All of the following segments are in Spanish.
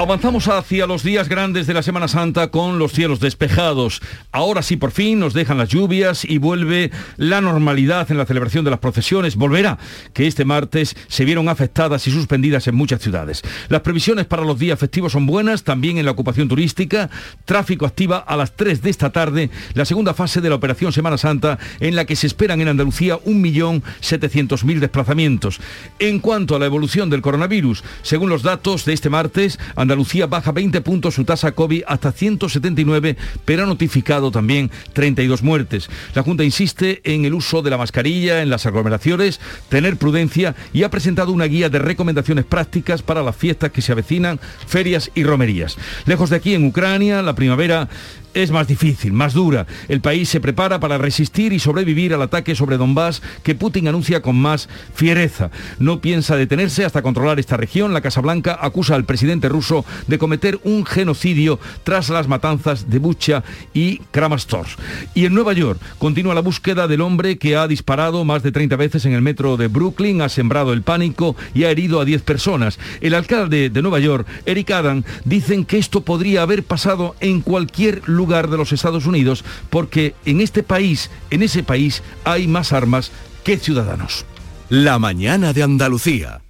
Avanzamos hacia los días grandes de la Semana Santa con los cielos despejados. Ahora sí, por fin, nos dejan las lluvias y vuelve la normalidad en la celebración de las procesiones. Volverá, que este martes se vieron afectadas y suspendidas en muchas ciudades. Las previsiones para los días festivos son buenas, también en la ocupación turística. Tráfico activa a las 3 de esta tarde la segunda fase de la operación Semana Santa, en la que se esperan en Andalucía 1.700.000 desplazamientos. En cuanto a la evolución del coronavirus, según los datos de este martes, Andalucía baja 20 puntos su tasa COVID hasta 179, pero ha notificado también 32 muertes. La Junta insiste en el uso de la mascarilla en las aglomeraciones, tener prudencia y ha presentado una guía de recomendaciones prácticas para las fiestas que se avecinan, ferias y romerías. Lejos de aquí, en Ucrania, la primavera es más difícil, más dura. El país se prepara para resistir y sobrevivir al ataque sobre Donbass que Putin anuncia con más fiereza. No piensa detenerse hasta controlar esta región. La Casa Blanca acusa al presidente ruso de cometer un genocidio tras las matanzas de Bucha y Kramatorsk. Y en Nueva York continúa la búsqueda del hombre que ha disparado más de 30 veces en el metro de Brooklyn, ha sembrado el pánico y ha herido a 10 personas. El alcalde de Nueva York, Eric Adam, dicen que esto podría haber pasado en cualquier lugar lugar de los Estados Unidos porque en este país, en ese país, hay más armas que ciudadanos. La mañana de Andalucía.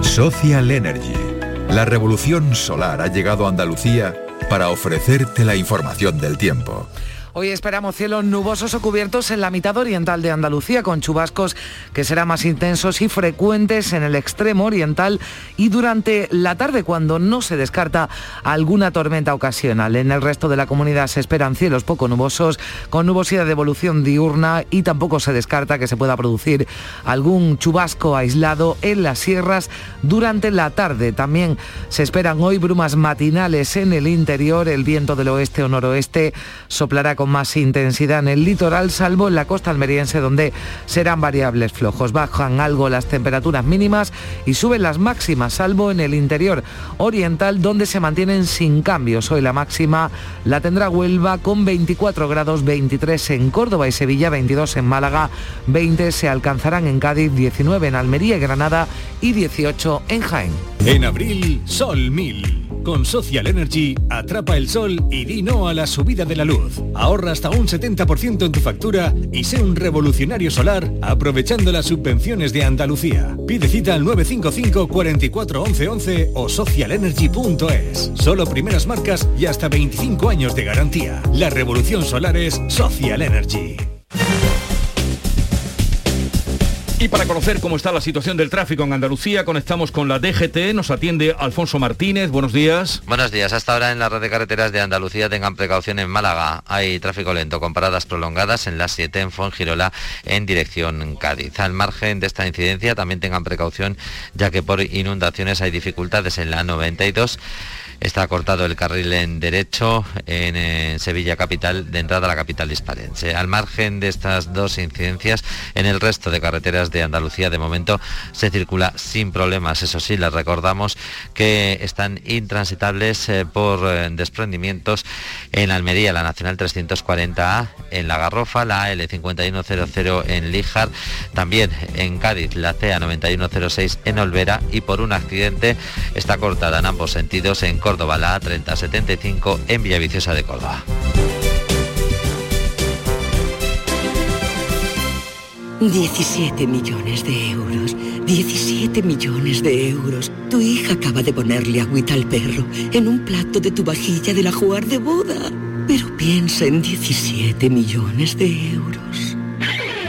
Social Energy. La revolución solar ha llegado a Andalucía para ofrecerte la información del tiempo. Hoy esperamos cielos nubosos o cubiertos en la mitad oriental de Andalucía, con chubascos que serán más intensos y frecuentes en el extremo oriental y durante la tarde, cuando no se descarta alguna tormenta ocasional. En el resto de la comunidad se esperan cielos poco nubosos, con nubosidad de evolución diurna y tampoco se descarta que se pueda producir algún chubasco aislado en las sierras durante la tarde. También se esperan hoy brumas matinales en el interior, el viento del oeste o noroeste soplará con más intensidad en el litoral, salvo en la costa almeriense donde serán variables flojos. Bajan algo las temperaturas mínimas y suben las máximas, salvo en el interior oriental donde se mantienen sin cambios. Hoy la máxima la tendrá Huelva con 24 grados, 23 en Córdoba y Sevilla, 22 en Málaga, 20 se alcanzarán en Cádiz, 19 en Almería y Granada y 18 en Jaén. En abril, Sol 1000. Con Social Energy, atrapa el sol y di no a la subida de la luz. Ahorra hasta un 70% en tu factura y sé un revolucionario solar aprovechando las subvenciones de Andalucía. Pide cita al 955 44 11 11 o socialenergy.es. Solo primeras marcas y hasta 25 años de garantía. La revolución solar es Social Energy. Y para conocer cómo está la situación del tráfico en Andalucía, conectamos con la DGT. Nos atiende Alfonso Martínez. Buenos días. Buenos días. Hasta ahora en la red de carreteras de Andalucía tengan precaución en Málaga. Hay tráfico lento con paradas prolongadas en las 7 en Fongirola en dirección Cádiz. Al margen de esta incidencia también tengan precaución ya que por inundaciones hay dificultades en la 92 Está cortado el carril en derecho en, Sevilla Capital, de entrada a la capital hispalense. Al margen de estas dos incidencias, en el resto de carreteras de Andalucía de momento se circula sin problemas. Eso sí, les recordamos que están intransitables eh, por eh, desprendimientos en Almería, la Nacional 340A, en La Garrofa, la L5100 en Líjar, también en Cádiz, la CA 9106 en Olvera y por un accidente está cortada en ambos sentidos en Córdoba, la A3075 en Villaviciosa de Córdoba. ...17 millones de euros... ...17 millones de euros... ...tu hija acaba de ponerle agüita al perro... ...en un plato de tu vajilla de la jugar de boda... ...pero piensa en 17 millones de euros...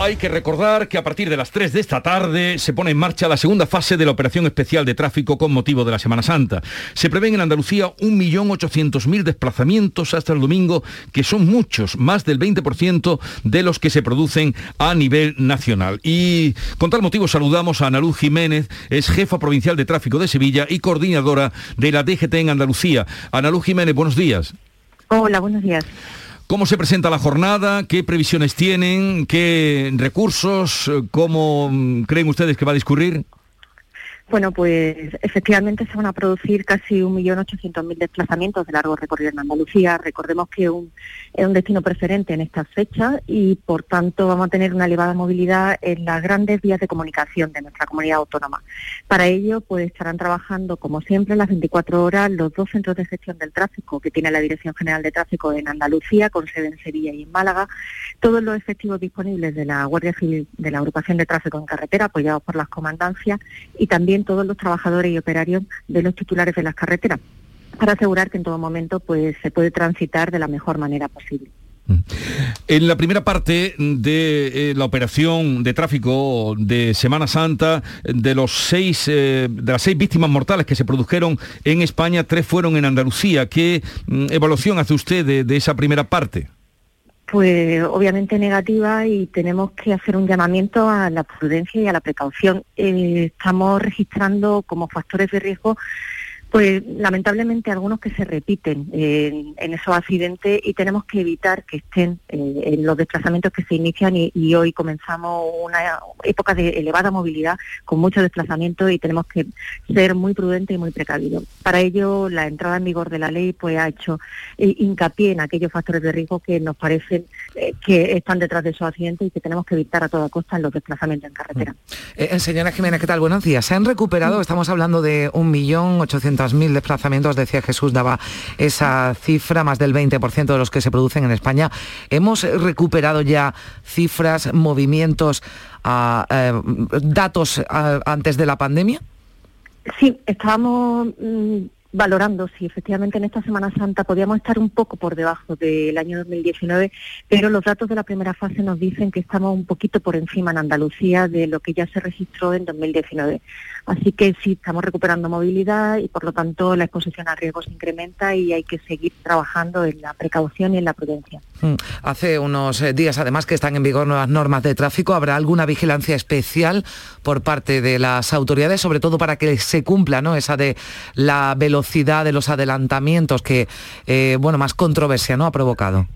Hay que recordar que a partir de las 3 de esta tarde se pone en marcha la segunda fase de la operación especial de tráfico con motivo de la Semana Santa. Se prevén en Andalucía 1.800.000 desplazamientos hasta el domingo, que son muchos, más del 20% de los que se producen a nivel nacional. Y con tal motivo saludamos a Ana Luz Jiménez, es jefa provincial de tráfico de Sevilla y coordinadora de la DGT en Andalucía. Ana Luz Jiménez, buenos días. Hola, buenos días. ¿Cómo se presenta la jornada? ¿Qué previsiones tienen? ¿Qué recursos? ¿Cómo mm, creen ustedes que va a discurrir? Bueno, pues efectivamente se van a producir casi 1.800.000 desplazamientos de largo recorrido en Andalucía. Recordemos que es un destino preferente en estas fechas y, por tanto, vamos a tener una elevada movilidad en las grandes vías de comunicación de nuestra comunidad autónoma. Para ello, pues estarán trabajando, como siempre, las 24 horas los dos centros de gestión del tráfico que tiene la Dirección General de Tráfico en Andalucía, con sede en Sevilla y en Málaga, todos los efectivos disponibles de la Guardia Civil de la Agrupación de Tráfico en Carretera, apoyados por las comandancias, y también todos los trabajadores y operarios de los titulares de las carreteras para asegurar que en todo momento pues se puede transitar de la mejor manera posible. Mm. En la primera parte de eh, la operación de tráfico de Semana Santa, de los seis, eh, de las seis víctimas mortales que se produjeron en España, tres fueron en Andalucía. ¿Qué mm, evaluación hace usted de esa primera parte? Pues obviamente negativa y tenemos que hacer un llamamiento a la prudencia y a la precaución. Eh, estamos registrando como factores de riesgo pues lamentablemente algunos que se repiten en, esos accidentes y tenemos que evitar que estén eh, en los desplazamientos que se inician y, hoy comenzamos una época de elevada movilidad con muchos desplazamientos y tenemos que ser muy prudentes y muy precavidos. Para ello la entrada en vigor de la ley pues ha hecho eh, hincapié en aquellos factores de riesgo que nos parecen eh, que están detrás de esos accidentes y que tenemos que evitar a toda costa en los desplazamientos en carretera. Mm. señora Jiménez, ¿qué tal? Buenos días. Se han recuperado, estamos hablando de un millón ochocientos mil desplazamientos, decía Jesús, daba esa cifra, más del 20% de los que se producen en España. ¿Hemos recuperado ya cifras, movimientos, ah, eh, datos ah, antes de la pandemia? Sí, estábamos mm, valorando si efectivamente en esta Semana Santa podíamos estar un poco por debajo del año 2019, pero los datos de la primera fase nos dicen que estamos un poquito por encima en Andalucía de lo que ya se registró en 2019. Así que sí, estamos recuperando movilidad y por lo tanto la exposición a riesgo se incrementa y hay que seguir trabajando en la precaución y en la prudencia. Mm. Hace unos eh, días además que están en vigor nuevas normas de tráfico. ¿Habrá alguna vigilancia especial por parte de las autoridades, sobre todo para que se cumpla ¿no? esa de la velocidad de los adelantamientos que eh, bueno, más controversia ¿no? ha provocado?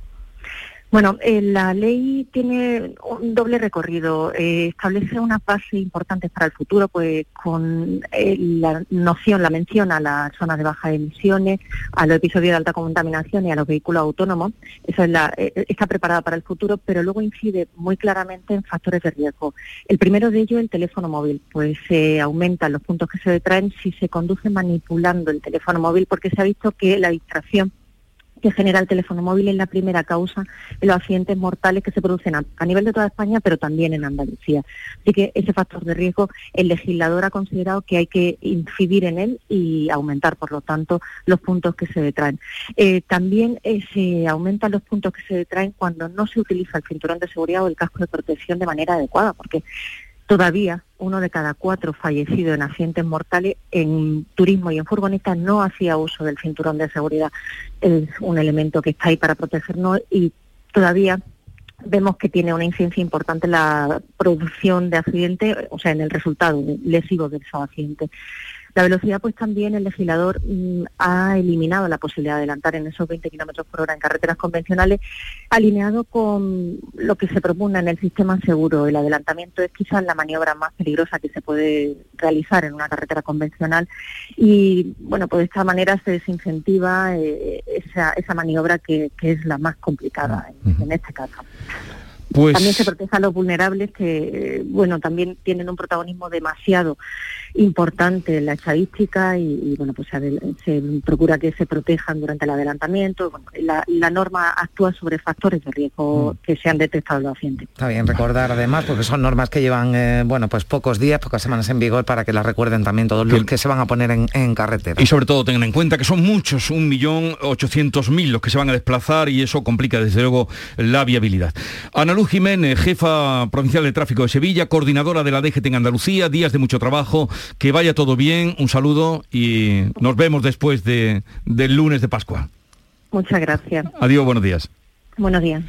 Bueno, eh, la ley tiene un doble recorrido. Eh, establece una base importante para el futuro, pues con eh, la noción, la mención a las zonas de baja emisiones, a los episodios de alta contaminación y a los vehículos autónomos. Esa es la, está preparada para el futuro, pero luego incide muy claramente en factores de riesgo. El primero de ellos, el teléfono móvil, pues se aumentan los puntos que se detraen si se conduce manipulando el teléfono móvil, porque se ha visto que la distracción que genera el teléfono móvil es la primera causa de los accidentes mortales que se producen a, nivel de toda España, pero también en Andalucía. Así que ese factor de riesgo, el legislador ha considerado que hay que incidir en él y aumentar, por lo tanto, los puntos que se detraen. Eh, también eh, se aumentan los puntos que se detraen cuando no se utiliza el cinturón de seguridad o el casco de protección de manera adecuada, porque todavía uno de cada cuatro fallecidos en accidentes mortales en turismo y en furgoneta no hacía uso del cinturón de seguridad. Es un elemento que está ahí para protegernos y todavía vemos que tiene una incidencia importante en la producción de accidentes, o sea, en el resultado lesivo de esos accidentes. La velocidad, pues también el legislador mm, ha eliminado la posibilidad de adelantar en esos 20 kilómetros por hora en carreteras convencionales, alineado con lo que se propone en el sistema seguro. El adelantamiento es quizás la maniobra más peligrosa que se puede realizar en una carretera convencional y, bueno, pues de esta manera se desincentiva eh, esa, maniobra que, es la más complicada en este caso. Pues también se protege a los vulnerables que, bueno, también tienen un protagonismo demasiado importante en la estadística y, bueno, pues se, procura que se protejan durante el adelantamiento. la, norma actúa sobre factores de riesgo mm. que se han detectado en los accidentes. Está bien recordar además, porque son normas que llevan, eh, bueno, pues pocos días, pocas semanas en vigor para que las recuerden también todos los que se van a poner en, carretera. Y sobre todo tengan en cuenta que son muchos, un millón ochocientos mil los que se van a desplazar y eso complica desde luego la viabilidad. Ana Mariluz Jiménez, jefa provincial de tráfico de Sevilla, coordinadora de la DGT en Andalucía, días de mucho trabajo, que vaya todo bien, un saludo y nos vemos después de, del lunes de Pascua. Muchas gracias. Adiós, buenos días. Buenos días.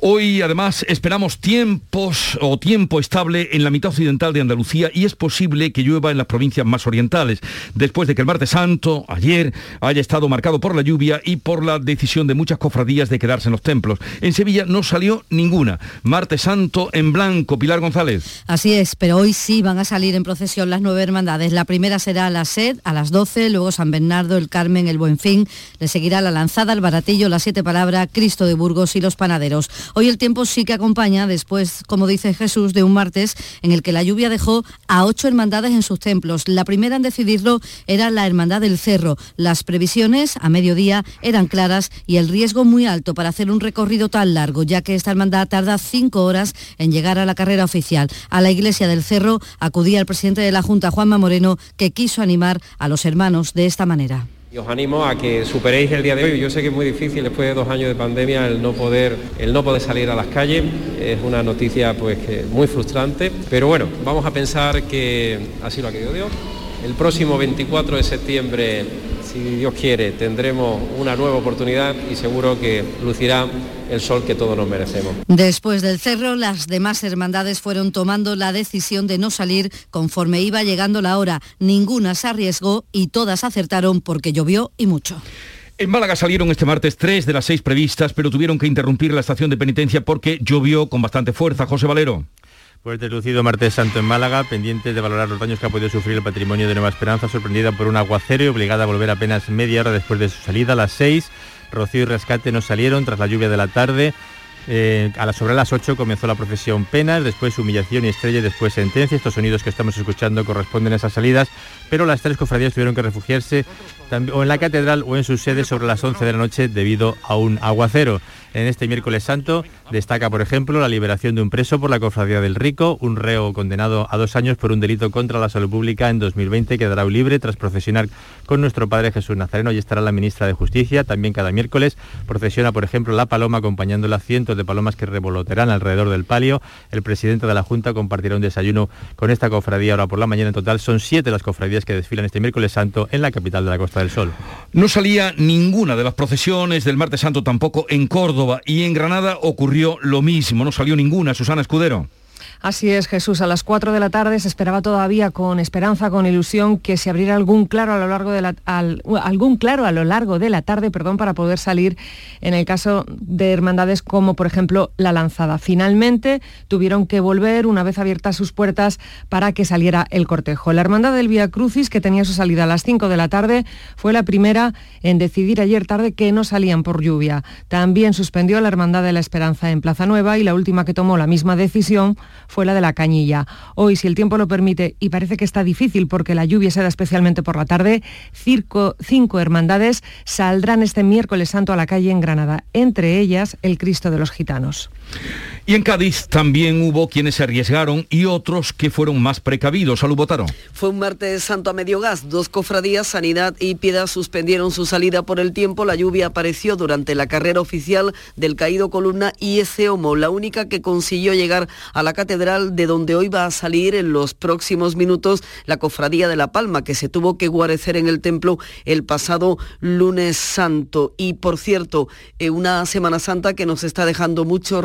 Hoy además esperamos tiempos o tiempo estable en la mitad occidental de Andalucía y es posible que llueva en las provincias más orientales, después de que el martes santo, ayer, haya estado marcado por la lluvia y por la decisión de muchas cofradías de quedarse en los templos. En Sevilla no salió ninguna. Martes santo en blanco, Pilar González. Así es, pero hoy sí van a salir en procesión las nueve hermandades. La primera será la SED a las 12, luego San Bernardo, el Carmen, el Buen Fin, le seguirá la Lanzada, el Baratillo, las Siete Palabras, Cristo de Burgos y los Panaderos. Hoy el tiempo sí que acompaña después, como dice Jesús, de un martes en el que la lluvia dejó a ocho hermandades en sus templos. La primera en decidirlo era la Hermandad del Cerro. Las previsiones a mediodía eran claras y el riesgo muy alto para hacer un recorrido tan largo, ya que esta hermandad tarda cinco horas en llegar a la carrera oficial. A la iglesia del Cerro acudía el presidente de la Junta, Juanma Moreno, que quiso animar a los hermanos de esta manera. Y os animo a que superéis el día de hoy. Yo sé que es muy difícil después de dos años de pandemia el no poder, el no poder salir a las calles. Es una noticia pues muy frustrante. Pero bueno, vamos a pensar que así lo ha querido Dios. El próximo 24 de septiembre, si Dios quiere, tendremos una nueva oportunidad y seguro que lucirá el sol que todos nos merecemos. Después del cerro, las demás hermandades fueron tomando la decisión de no salir conforme iba llegando la hora. Ninguna se arriesgó y todas acertaron porque llovió y mucho. En Málaga salieron este martes tres de las seis previstas, pero tuvieron que interrumpir la estación de penitencia porque llovió con bastante fuerza. José Valero. Pues deslucido martes santo en Málaga, pendientes de valorar los daños que ha podido sufrir el patrimonio de Nueva Esperanza, sorprendida por un aguacero y obligada a volver apenas media hora después de su salida a las seis. Rocío y Rescate no salieron tras la lluvia de la tarde. Eh, a las sobre las 8 comenzó la procesión Penas, después Humillación y Estrella después Sentencia. Estos sonidos que estamos escuchando corresponden a esas salidas, pero las tres cofradías tuvieron que refugiarse o en la catedral o en sus sedes sobre las 11 de la noche debido a un aguacero. En este miércoles santo destaca, por ejemplo, la liberación de un preso por la Cofradía del Rico, un reo condenado a dos años por un delito contra la salud pública en 2020 quedará libre tras procesionar con nuestro Padre Jesús Nazareno y estará la ministra de Justicia. También cada miércoles procesiona, por ejemplo, la paloma acompañándola cientos de palomas que revolotearán alrededor del palio. El presidente de la Junta compartirá un desayuno con esta cofradía ahora por la mañana. En total son siete las cofradías que desfilan este miércoles santo en la capital de la Costa del Sol. No salía ninguna de las procesiones del martes santo tampoco en Córdoba y en Granada ocurrió lo mismo, no salió ninguna. Susana Escudero. Así es, Jesús. A las 4 de la tarde se esperaba todavía con esperanza, con ilusión, que se abriera algún claro a lo largo de la, algún claro a lo largo de la tarde, perdón, para poder salir en el caso de hermandades como, por ejemplo, la Lanzada. Finalmente tuvieron que volver una vez abiertas sus puertas para que saliera el cortejo. La hermandad del Via Crucis, que tenía su salida a las 5 de la tarde, fue la primera en decidir ayer tarde que no salían por lluvia. También suspendió la hermandad de la Esperanza en Plaza Nueva y la última que tomó la misma decisión fue la de la Cañilla. Hoy, si el tiempo lo permite, y parece que está difícil porque la lluvia se da especialmente por la tarde, cinco hermandades saldrán este miércoles santo a la calle en Granada, entre ellas el Cristo de los Gitanos. Y en Cádiz también hubo quienes se arriesgaron y otros que fueron más precavidos. Salud, Botaro. Fue un martes santo a medio gas. Dos cofradías, Sanidad y Piedad, suspendieron su salida por el tiempo. La lluvia apareció durante la carrera oficial del caído Columna y ese Homo, la única que consiguió llegar a la catedral de donde hoy va a salir en los próximos minutos la cofradía de La Palma, que se tuvo que guarecer en el templo el pasado lunes santo. Y por cierto, eh, una Semana Santa que nos está dejando muchos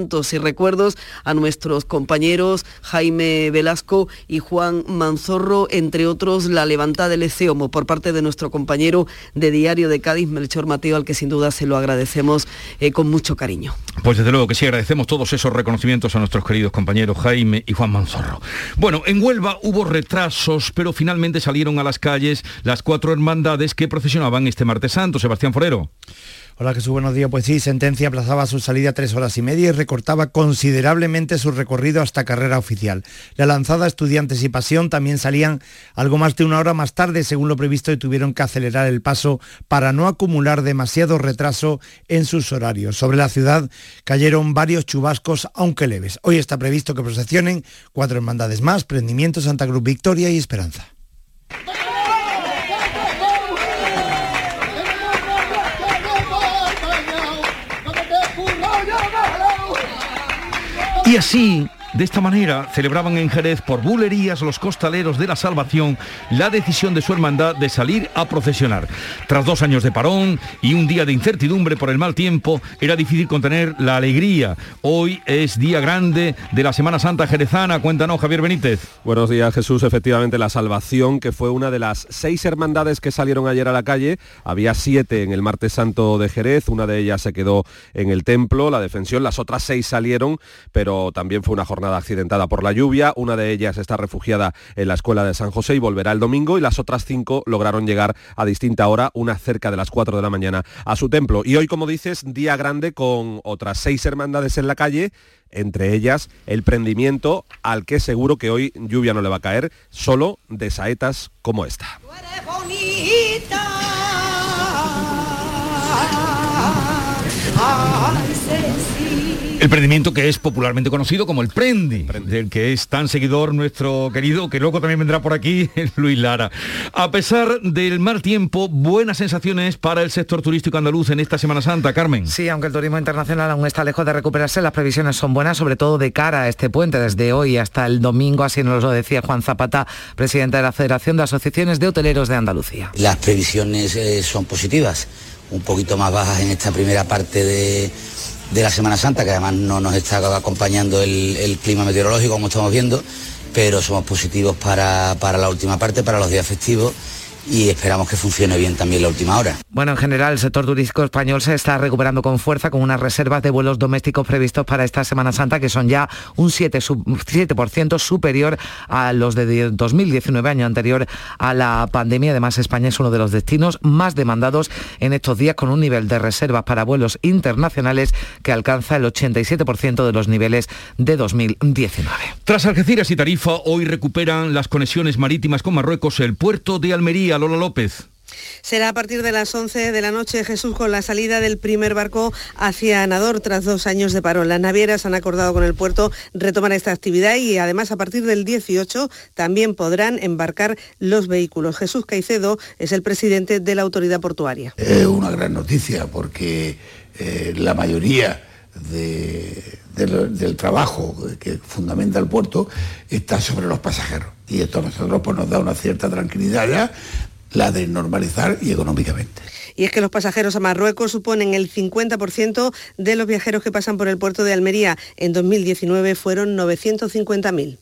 y recuerdos a nuestros compañeros Jaime Velasco y Juan Manzorro, entre otros la levantada del ECEOMO por parte de nuestro compañero de Diario de Cádiz, Melchor Mateo, al que sin duda se lo agradecemos eh, con mucho cariño. Pues desde luego que sí, agradecemos todos esos reconocimientos a nuestros queridos compañeros Jaime y Juan Manzorro. Bueno, en Huelva hubo retrasos, pero finalmente salieron a las calles las cuatro hermandades que procesionaban este martes santo. Sebastián Forero. Hola Jesús, buenos días. Pues sí, Sentencia aplazaba su salida tres horas y media y recortaba considerablemente su recorrido hasta carrera oficial. La lanzada Estudiantes y Pasión también salían algo más de una hora más tarde, según lo previsto, y tuvieron que acelerar el paso para no acumular demasiado retraso en sus horarios. Sobre la ciudad cayeron varios chubascos, aunque leves. Hoy está previsto que procesionen cuatro hermandades más, Prendimiento, Santa Cruz Victoria y Esperanza. Y así de esta manera celebraban en Jerez por bulerías los costaleros de la Salvación la decisión de su hermandad de salir a procesionar. Tras dos años de parón y un día de incertidumbre por el mal tiempo, era difícil contener la alegría. Hoy es día grande de la Semana Santa Jerezana. Cuéntanos, Javier Benítez. Buenos días, Jesús. Efectivamente, la Salvación, que fue una de las seis hermandades que salieron ayer a la calle. Había siete en el Martes Santo de Jerez, una de ellas se quedó en el templo, la defensión, las otras seis salieron, pero también fue una jornada accidentada por la lluvia, una de ellas está refugiada en la escuela de San José y volverá el domingo y las otras cinco lograron llegar a distinta hora, una cerca de las 4 de la mañana, a su templo. Y hoy, como dices, día grande con otras seis hermandades en la calle, entre ellas el prendimiento al que seguro que hoy lluvia no le va a caer, solo de saetas como esta. El prendimiento que es popularmente conocido como el Prendi, del que es tan seguidor nuestro querido, que luego también vendrá por aquí, Luis Lara. A pesar del mal tiempo, buenas sensaciones para el sector turístico andaluz en esta Semana Santa, Carmen. Sí, aunque el turismo internacional aún está lejos de recuperarse, las previsiones son buenas, sobre todo de cara a este puente, desde hoy hasta el domingo, así nos lo decía Juan Zapata, presidente de la Federación de Asociaciones de Hoteleros de Andalucía. Las previsiones eh, son positivas, un poquito más bajas en esta primera parte de de la Semana Santa, que además no nos está acompañando el, clima meteorológico como estamos viendo, pero somos positivos para, para la última parte, para los días festivos y esperamos que funcione bien también la última hora. Bueno, en general el sector turístico español se está recuperando con fuerza con unas reservas de vuelos domésticos previstos para esta Semana Santa que son ya un 7%, superior a los de 2019, año anterior a la pandemia. Además, España es uno de los destinos más demandados en estos días con un nivel de reservas para vuelos internacionales que alcanza el 87% de los niveles de 2019. Tras Algeciras y Tarifa, hoy recuperan las conexiones marítimas con Marruecos el puerto de Almería Lola López. Será a partir de las 11 de la noche, Jesús, con la salida del primer barco hacia Anador tras dos años de paro. Las navieras han acordado con el puerto retomar esta actividad y además a partir del 18 también podrán embarcar los vehículos. Jesús Caicedo es el presidente de la autoridad portuaria. Es una gran noticia porque eh, la mayoría del trabajo que fundamenta el puerto está sobre los pasajeros. Y esto a nosotros pues, nos da una cierta tranquilidad ya, la de normalizar y económicamente. Y es que los pasajeros a Marruecos suponen el 50% de los viajeros que pasan por el puerto de Almería. En 2019 fueron 950.000.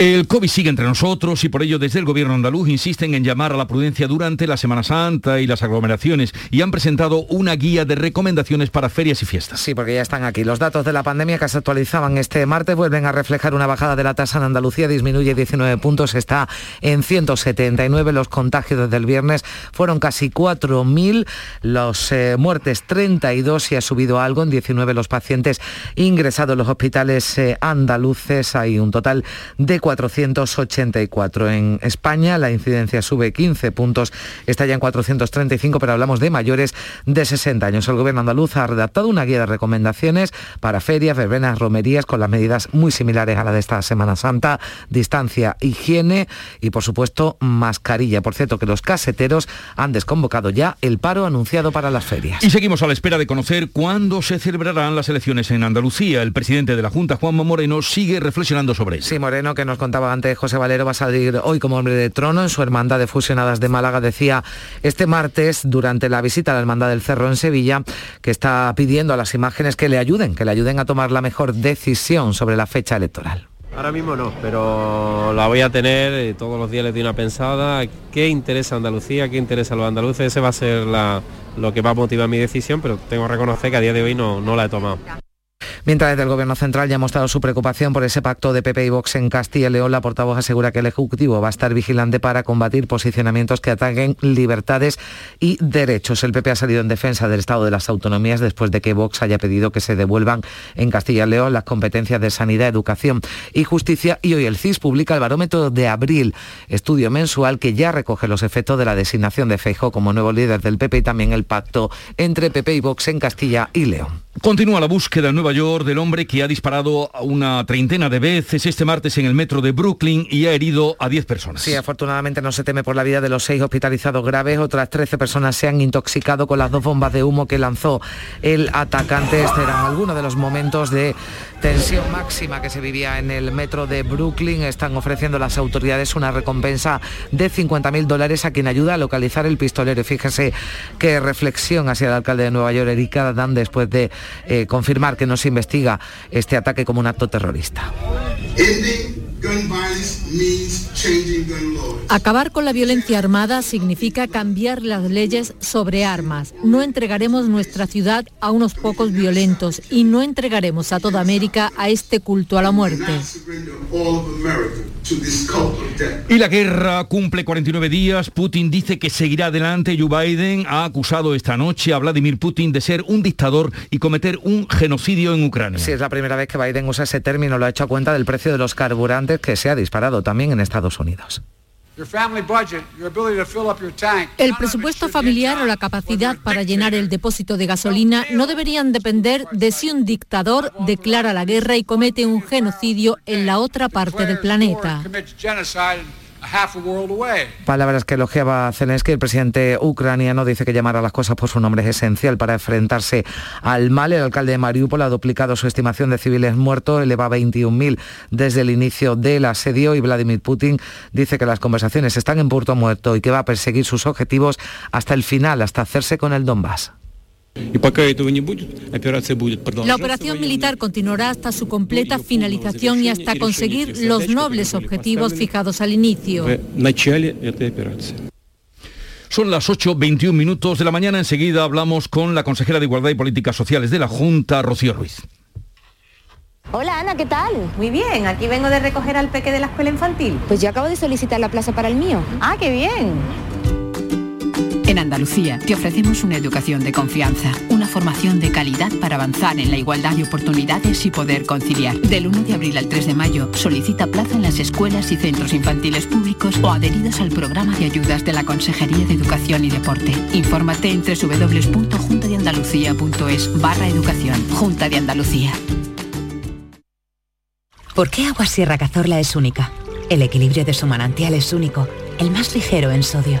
El COVID sigue entre nosotros y por ello desde el gobierno andaluz insisten en llamar a la prudencia durante la Semana Santa y las aglomeraciones y han presentado una guía de recomendaciones para ferias y fiestas. Sí, porque ya están aquí. Los datos de la pandemia que se actualizaban este martes vuelven a reflejar una bajada de la tasa en Andalucía, disminuye 19 puntos, está en 179. Los contagios desde el viernes fueron casi 4.000, los eh, muertes 32 y ha subido algo en 19 los pacientes ingresados en los hospitales eh, andaluces. Hay un total de 484. En España la incidencia sube 15 puntos, está ya en 435, pero hablamos de mayores de 60 años. El gobierno andaluz ha redactado una guía de recomendaciones para ferias, verbenas, romerías con las medidas muy similares a la de esta Semana Santa, distancia, higiene y por supuesto mascarilla. Por cierto que los caseteros han desconvocado ya el paro anunciado para las ferias. Y seguimos a la espera de conocer cuándo se celebrarán las elecciones en Andalucía. El presidente de la Junta, Juanma Moreno, sigue reflexionando sobre ello. Sí, Moreno, que nos contaba antes José Valero, va a salir hoy como hombre de trono en su hermandad de fusionadas de Málaga. Decía este martes, durante la visita a la hermandad del Cerro en Sevilla, que está pidiendo a las imágenes que le ayuden, que le ayuden a tomar la mejor decisión sobre la fecha electoral. Ahora mismo no, pero la voy a tener y todos los días le doy una pensada. ¿Qué interesa Andalucía? ¿Qué interesa a los andaluces? Ese va a ser lo que va a motivar mi decisión, pero tengo que reconocer que a día de hoy no, no la he tomado. Mientras desde el Gobierno Central ya ha mostrado su preocupación por ese pacto de PP y Vox en Castilla y León, la portavoz asegura que el Ejecutivo va a estar vigilante para combatir posicionamientos que ataquen libertades y derechos. El PP ha salido en defensa del Estado de las Autonomías después de que Vox haya pedido que se devuelvan en Castilla y León las competencias de sanidad, educación y justicia. Y hoy el CIS publica el barómetro de abril, estudio mensual que ya recoge los efectos de la designación de Feijóo como nuevo líder del PP y también el pacto entre PP y Vox en Castilla y León. Continúa la búsqueda en Nueva York del hombre que ha disparado una treintena de veces este martes en el metro de Brooklyn y ha herido a 10 personas. Sí, afortunadamente no se teme por la vida de los seis hospitalizados graves. Otras 13 personas se han intoxicado con las dos bombas de humo que lanzó el atacante. Este eran algunos de los momentos de tensión máxima que se vivía en el metro de Brooklyn. Están ofreciendo las autoridades una recompensa de 50.000 dólares a quien ayuda a localizar el pistolero. Fíjese qué reflexión hacia el alcalde de Nueva York, Erika Dan, después de eh, confirmar que no se este ataque como un acto terrorista. Acabar con la violencia armada significa cambiar las leyes sobre armas. No entregaremos nuestra ciudad a unos pocos violentos y no entregaremos a toda América a este culto a la muerte. Y la guerra cumple 49 días. Putin dice que seguirá adelante. Joe Biden ha acusado esta noche a Vladimir Putin de ser un dictador y cometer un genocidio en Ucrania. Sí, es la primera vez que Biden usa ese término. Lo ha hecho a cuenta del precio de los carburantes que se ha disparado también en Estados Unidos. El presupuesto familiar o la capacidad para llenar el depósito de gasolina no deberían depender de si un dictador declara la guerra y comete un genocidio en la otra parte del planeta. Palabras que elogiaba Zelensky, el presidente ucraniano dice que llamar a las cosas por su nombre es esencial para enfrentarse al mal. El alcalde de Mariupol ha duplicado su estimación de civiles muertos, eleva a 21.000 desde el inicio del asedio y Vladimir Putin dice que las conversaciones están en punto muerto y que va a perseguir sus objetivos hasta el final, hasta hacerse con el Donbass. La operación militar continuará hasta su completa finalización y hasta conseguir los nobles objetivos fijados al inicio. Son las 8.21 minutos de la mañana. Enseguida hablamos con la consejera de Igualdad y Políticas Sociales de la Junta, Rocío Ruiz. Hola Ana, ¿qué tal? Muy bien, aquí vengo de recoger al peque de la escuela infantil. Pues yo acabo de solicitar la plaza para el mío. Ah, qué bien. En Andalucía te ofrecemos una educación de confianza, una formación de calidad para avanzar en la igualdad de oportunidades y poder conciliar. Del 1 de abril al 3 de mayo solicita plaza en las escuelas y centros infantiles públicos o adheridos al programa de ayudas de la Consejería de Educación y Deporte. Infórmate en www.juntadeandalucía.es barra educación. Junta de Andalucía. ¿Por qué Agua Sierra Cazorla es única? El equilibrio de su manantial es único, el más ligero en sodio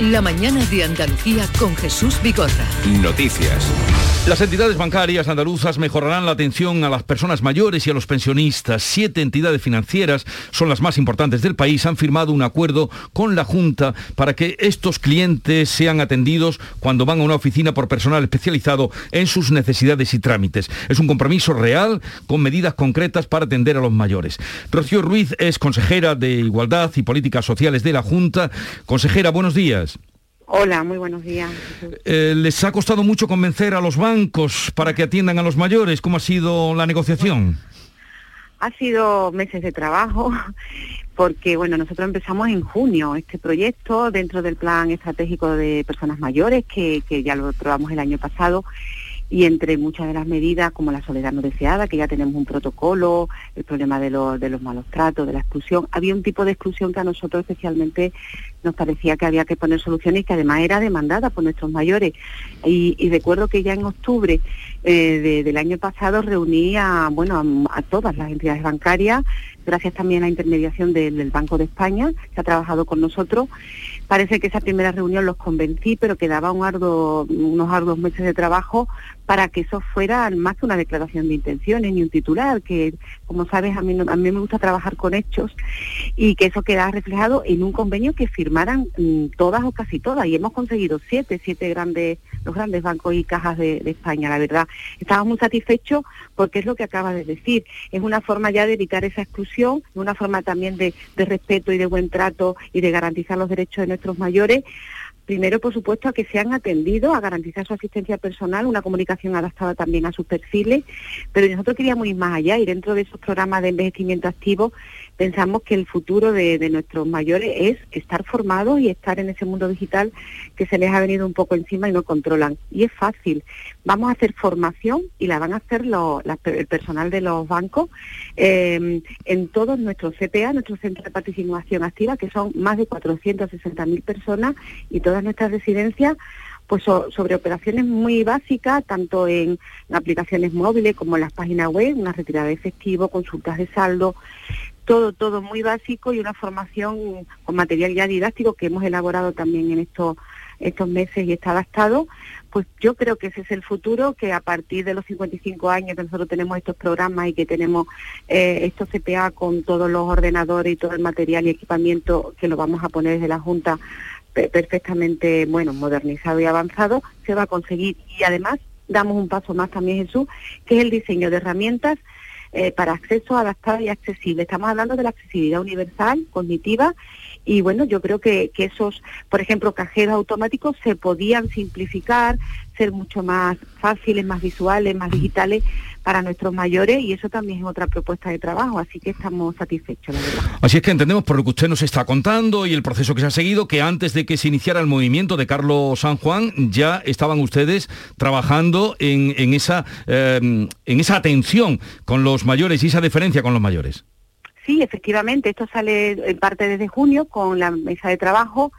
La mañana de Andalucía con Jesús Bigorra. Noticias. Las entidades bancarias andaluzas mejorarán la atención a las personas mayores y a los pensionistas. Siete entidades financieras son las más importantes del país. Han firmado un acuerdo con la Junta para que estos clientes sean atendidos cuando van a una oficina por personal especializado en sus necesidades y trámites. Es un compromiso real con medidas concretas para atender a los mayores. Rocío Ruiz es consejera de Igualdad y Políticas Sociales de la Junta. Consejera, buenos días. Hola, muy buenos días. Eh, ¿Les ha costado mucho convencer a los bancos para que atiendan a los mayores? ¿Cómo ha sido la negociación? Ha sido meses de trabajo porque bueno, nosotros empezamos en junio este proyecto dentro del plan estratégico de personas mayores que, que ya lo probamos el año pasado y entre muchas de las medidas como la soledad no deseada, que ya tenemos un protocolo, el problema de, de los malos tratos, de la exclusión, había un tipo de exclusión que a nosotros especialmente nos parecía que había que poner soluciones y que además era demandada por nuestros mayores. Y, recuerdo que ya en octubre eh, del año pasado reuní a, bueno, a, todas las entidades bancarias, gracias también a la intermediación del Banco de España, que ha trabajado con nosotros, Parece que esa primera reunión los convencí, pero quedaba un arduo, unos arduos meses de trabajo para que eso fuera más que una declaración de intenciones ni un titular, que como sabes a mí, a mí me gusta trabajar con hechos y que eso quedara reflejado en un convenio que firmaran mm, todas o casi todas. Y hemos conseguido siete, siete grandes, los grandes bancos y cajas de, España, la verdad. Estamos muy satisfechos porque es lo que acaba de decir, es una forma ya de evitar esa exclusión, una forma también de, de respeto y de buen trato y de garantizar los derechos de nuestros mayores Primero, por supuesto, a que sean atendidos, a garantizar su asistencia personal, una comunicación adaptada también a sus perfiles, pero nosotros queríamos ir más allá y dentro de esos programas de envejecimiento activo pensamos que el futuro de, nuestros mayores es estar formados y estar en ese mundo digital que se les ha venido un poco encima y no controlan. Y es fácil. Vamos a hacer formación y la van a hacer lo, el personal de los bancos eh, en todos nuestros CPA, nuestros centros de participación activa, que son más de 460.000 personas y todas nuestras residencias pues so, sobre operaciones muy básicas, tanto en, aplicaciones móviles como en las páginas web, una retirada de efectivo, consultas de saldo, todo, todo muy básico y una formación con material ya didáctico que hemos elaborado también en estos estos meses y está adaptado, pues yo creo que ese es el futuro, que a partir de los 55 años que nosotros tenemos estos programas y que tenemos eh, estos CPA con todos los ordenadores y todo el material y equipamiento que lo vamos a poner desde la Junta perfectamente, bueno, modernizado y avanzado, se va a conseguir. Y además damos un paso más también, Jesús, que es el diseño de herramientas eh, para acceso adaptado y accesible. Estamos hablando de la accesibilidad universal, cognitiva, y bueno, yo creo que, esos, por ejemplo, cajeros automáticos se podían simplificar, ser mucho más fáciles, más visuales, más digitales para nuestros mayores y eso también es otra propuesta de trabajo, así que estamos satisfechos, la verdad. Así es que entendemos por lo que usted nos está contando y el proceso que se ha seguido, que antes de que se iniciara el movimiento de Carlos San Juan, ya estaban ustedes trabajando en, esa, eh, en esa atención con los mayores y esa diferencia con los mayores. Sí, efectivamente, esto sale en parte desde junio con la mesa de trabajo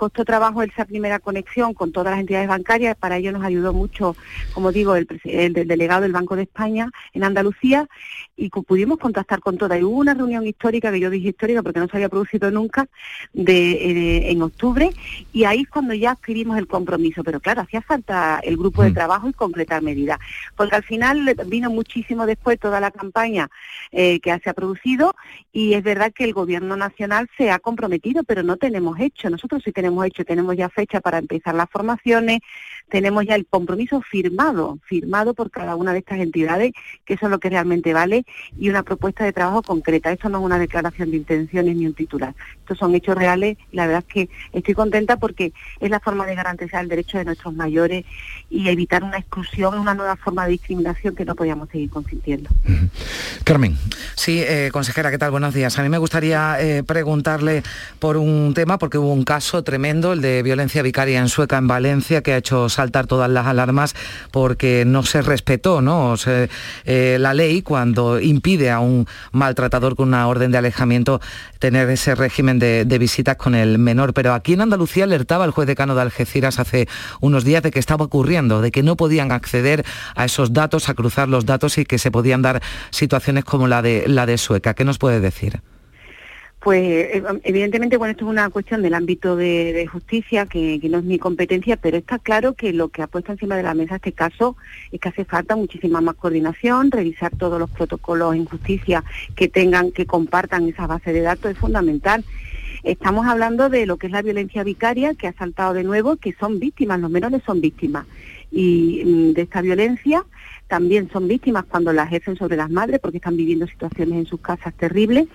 costó trabajo esa primera conexión con todas las entidades bancarias, para ello nos ayudó mucho, como digo, el, el, el delegado del Banco de España en Andalucía y pudimos contactar con todas. Y hubo una reunión histórica, que yo dije histórica porque no se había producido nunca, de, de, en octubre, y ahí es cuando ya adquirimos el compromiso. Pero claro, hacía falta el grupo de trabajo y completar medidas, porque al final vino muchísimo después toda la campaña eh, que se ha producido y es verdad que el Gobierno Nacional se ha comprometido, pero no tenemos hecho. Nosotros sí tenemos hecho, tenemos ya fecha para empezar las formaciones, tenemos ya el compromiso firmado, firmado por cada una de estas entidades, que eso es lo que realmente vale, y una propuesta de trabajo concreta. Esto no es una declaración de intenciones ni un titular. Estos son hechos reales y la verdad es que estoy contenta porque es la forma de garantizar el derecho de nuestros mayores y evitar una exclusión, una nueva forma de discriminación que no podíamos seguir consintiendo. Carmen. Sí, eh, consejera, ¿qué tal? Buenos días. A mí me gustaría eh, preguntarle por un tema, porque hubo un caso tremendo, el de violencia vicaria en Sueca, en Valencia, que ha hecho saltar todas las alarmas porque no se respetó ¿no? Eh, la ley cuando impide a un maltratador con una orden de alejamiento tener ese régimen de, visitas con el menor. Pero aquí en Andalucía alertaba el juez decano de Algeciras hace unos días de que estaba ocurriendo, de que no podían acceder a esos datos, a cruzar los datos y que se podían dar situaciones como la de Sueca. ¿Qué nos puede decir? Pues evidentemente, bueno, esto es una cuestión del ámbito de, justicia, que, que, no es mi competencia, pero está claro que lo que ha puesto encima de la mesa este caso es que hace falta muchísima más coordinación, revisar todos los protocolos en justicia que tengan, que compartan esa base de datos es fundamental. Estamos hablando de lo que es la violencia vicaria, que ha saltado de nuevo, que son víctimas, los menores son víctimas. Y de esta violencia también son víctimas cuando la ejercen sobre las madres porque están viviendo situaciones en sus casas terribles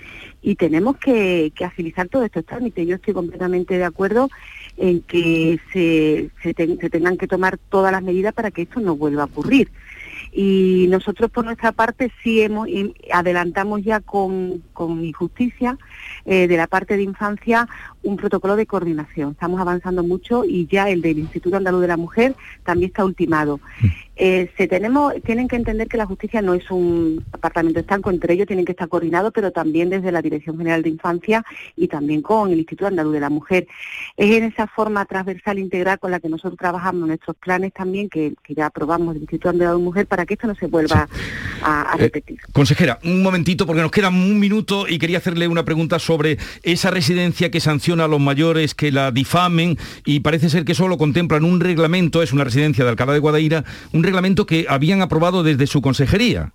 y tenemos que, que agilizar todos estos trámites. Yo estoy completamente de acuerdo en que se, se tengan que tomar todas las medidas para que esto no vuelva a ocurrir y nosotros por nuestra parte sí hemos adelantamos ya con, con Injusticia eh, de la parte de infancia un protocolo de coordinación. Estamos avanzando mucho y ya el del Instituto Andaluz de la Mujer también está ultimado. Eh, se tenemos, tienen que entender que la justicia no es un apartamento estanco, entre ellos tienen que estar coordinados, pero también desde la Dirección General de Infancia y también con el Instituto Andaluz de la Mujer. Es en esa forma transversal integral con la que nosotros trabajamos nuestros planes también, que, que ya aprobamos del Instituto Andaluz de la Mujer, para que esto no se vuelva sí. a, a, repetir. Eh, consejera, un momentito, porque nos queda un minuto y quería hacerle una pregunta sobre esa residencia que sanciona a los mayores que la difamen y parece ser que solo contemplan un reglamento, es una residencia de Alcalá de Guadaira, un reglamento que habían aprobado desde su consejería.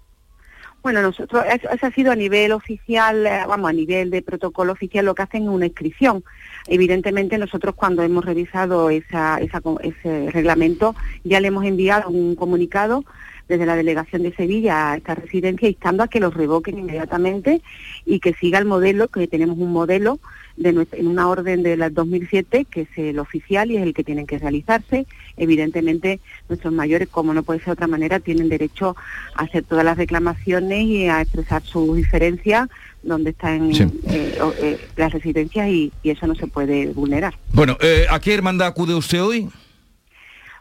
Bueno, nosotros, eso ha sido a nivel oficial, eh, vamos, a nivel de protocolo oficial, lo que hacen es una inscripción. Evidentemente, nosotros cuando hemos revisado esa, esa, ese reglamento, ya le hemos enviado un comunicado desde la delegación de Sevilla a esta residencia instando a que los revoquen inmediatamente y que siga el modelo, que tenemos un modelo de en una orden de la 2007 que es el oficial y es el que tienen que realizarse. Evidentemente nuestros mayores, como no puede ser de otra manera, tienen derecho a hacer todas las reclamaciones y a expresar sus diferencias donde están eh, eh, las residencias y, eso no se puede vulnerar. Bueno, eh, ¿a qué hermandad acude usted hoy?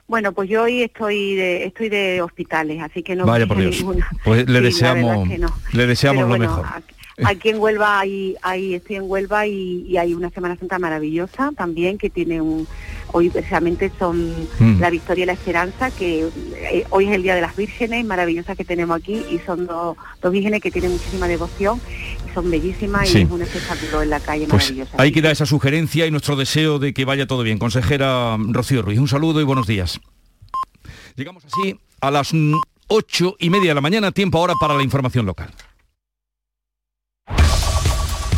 Bueno, pues yo hoy estoy de estoy de hospitales, así que no Vaya por Dios. Pues le deseamos le deseamos lo mejor. Aquí en Huelva hay, hay estoy en Huelva y, hay una Semana Santa maravillosa también que tiene un hoy precisamente son mm. la Victoria y la Esperanza que eh, hoy es el Día de las Vírgenes maravillosas que tenemos aquí y son dos, dos vírgenes que tienen muchísima devoción y son bellísimas y es un espectáculo en la calle pues maravillosa. Ahí queda esa sugerencia y nuestro deseo de que vaya todo bien. Consejera Rocío Ruiz, un saludo y buenos días. Llegamos así a las ocho y media de la mañana, tiempo ahora para la información local.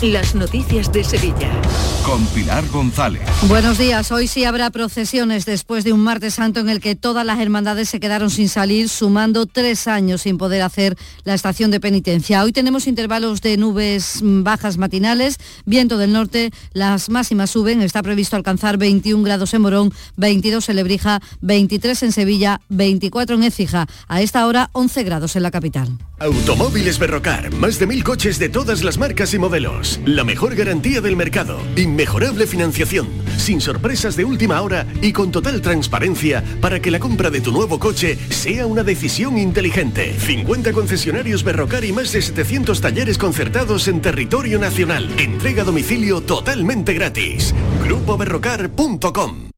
Las noticias de Sevilla. Con Pilar González. Buenos días. Hoy sí habrá procesiones después de un martes santo en el que todas las hermandades se quedaron sin salir, sumando tres años sin poder hacer la estación de penitencia. Hoy tenemos intervalos de nubes bajas matinales, viento del norte, las máximas suben. Está previsto alcanzar 21 grados en Morón, 22 en Lebrija, 23 en Sevilla, 24 en Écija. A esta hora 11 grados en la capital. Automóviles Berrocar. Más de mil coches de todas las marcas y modelos la mejor garantía del mercado, inmejorable financiación, sin sorpresas de última hora y con total transparencia para que la compra de tu nuevo coche sea una decisión inteligente. 50 concesionarios Berrocar y más de 700 talleres concertados en territorio nacional. Entrega domicilio totalmente gratis. GrupoBerrocar.com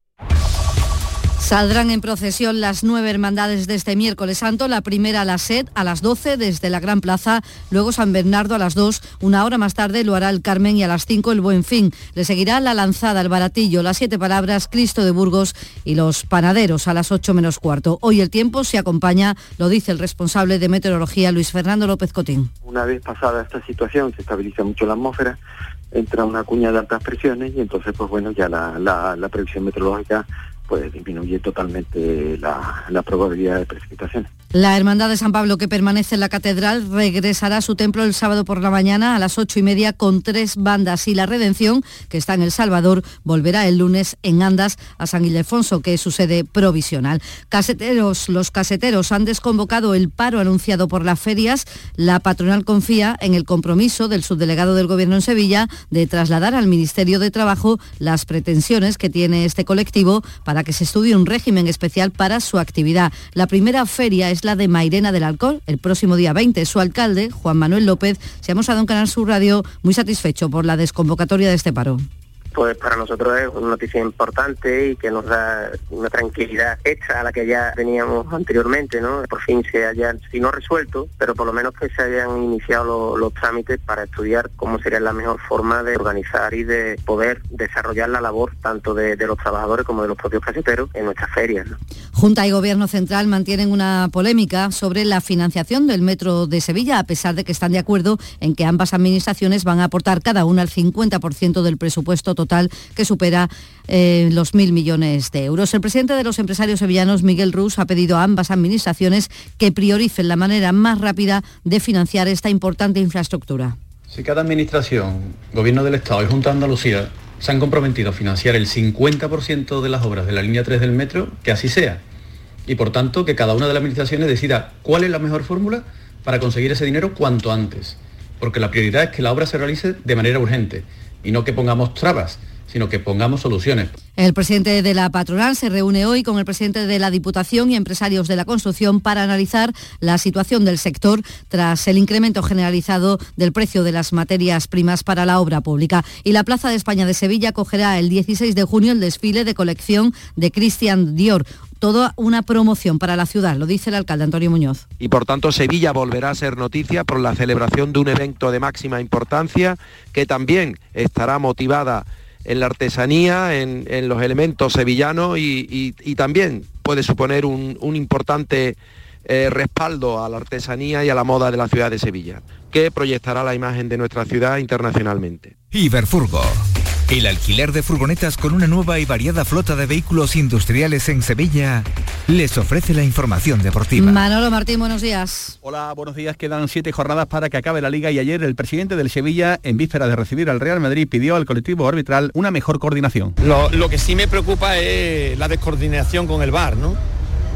Saldrán en procesión las nueve hermandades de este miércoles santo, la primera a la SED a las 12 desde la Gran Plaza, luego San Bernardo a las 2, una hora más tarde lo hará el Carmen y a las 5 el Buen Fin. Le seguirá la lanzada, el baratillo, las siete palabras, Cristo de Burgos y los panaderos a las 8 menos cuarto. Hoy el tiempo se acompaña, lo dice el responsable de meteorología Luis Fernando López Cotín. Una vez pasada esta situación se estabiliza mucho la atmósfera, entra una cuña de altas presiones y entonces pues bueno ya la, la previsión meteorológica pues disminuye totalmente la, la probabilidad de precipitaciones. La Hermandad de San Pablo, que permanece en la catedral, regresará a su templo el sábado por la mañana a las ocho y media con tres bandas y la Redención, que está en El Salvador, volverá el lunes en Andas a San Ildefonso, que es su sede provisional. Caseteros, los caseteros han desconvocado el paro anunciado por las ferias. La patronal confía en el compromiso del subdelegado del Gobierno en Sevilla de trasladar al Ministerio de Trabajo las pretensiones que tiene este colectivo para que se estudie un régimen especial para su actividad. La primera feria es la de Mairena del Alcohol, el próximo día 20. Su alcalde, Juan Manuel López, se ha mostrado en Canal Sur Radio muy satisfecho por la desconvocatoria de este paro pues para nosotros es una noticia importante y que nos da una tranquilidad extra a la que ya teníamos anteriormente, ¿no? Por fin se hayan, si no resuelto, pero por lo menos que se hayan iniciado los trámites para estudiar cómo sería la mejor forma de organizar y de poder desarrollar la labor tanto de, los trabajadores como de los propios caseteros en nuestras ferias. Junta y Gobierno Central mantienen una polémica sobre la financiación del Metro de Sevilla, a pesar de que están de acuerdo en que ambas administraciones van a aportar cada una el 50% del presupuesto total que supera eh, los mil millones de euros. El presidente de los empresarios sevillanos, Miguel Rus, ha pedido a ambas administraciones que prioricen la manera más rápida de financiar esta importante infraestructura. Si cada administración, Gobierno del Estado y Junta de Andalucía se han comprometido a financiar el 50% de las obras de la línea 3 del metro, que así sea. Y por tanto, que cada una de las administraciones decida cuál es la mejor fórmula para conseguir ese dinero cuanto antes. Porque la prioridad es que la obra se realice de manera urgente y no que pongamos trabas sino que pongamos soluciones. El presidente de la patronal se reúne hoy con el presidente de la Diputación y empresarios de la construcción para analizar la situación del sector tras el incremento generalizado del precio de las materias primas para la obra pública. Y la Plaza de España de Sevilla acogerá el 16 de junio el desfile de colección de Christian Dior, toda una promoción para la ciudad, lo dice el alcalde Antonio Muñoz. Y por tanto Sevilla volverá a ser noticia por la celebración de un evento de máxima importancia que también estará motivada en la artesanía, en, los elementos sevillanos y, también puede suponer un, importante eh, respaldo a la artesanía y a la moda de la ciudad de Sevilla, que proyectará la imagen de nuestra ciudad internacionalmente. Iberfurgo El alquiler de furgonetas con una nueva y variada flota de vehículos industriales en Sevilla les ofrece la información deportiva. Manolo Martín, buenos días. Hola, buenos días. Quedan siete jornadas para que acabe la liga y ayer el presidente del Sevilla, en víspera de recibir al Real Madrid, pidió al colectivo arbitral una mejor coordinación. Lo, lo que sí me preocupa es la descoordinación con el VAR, ¿no?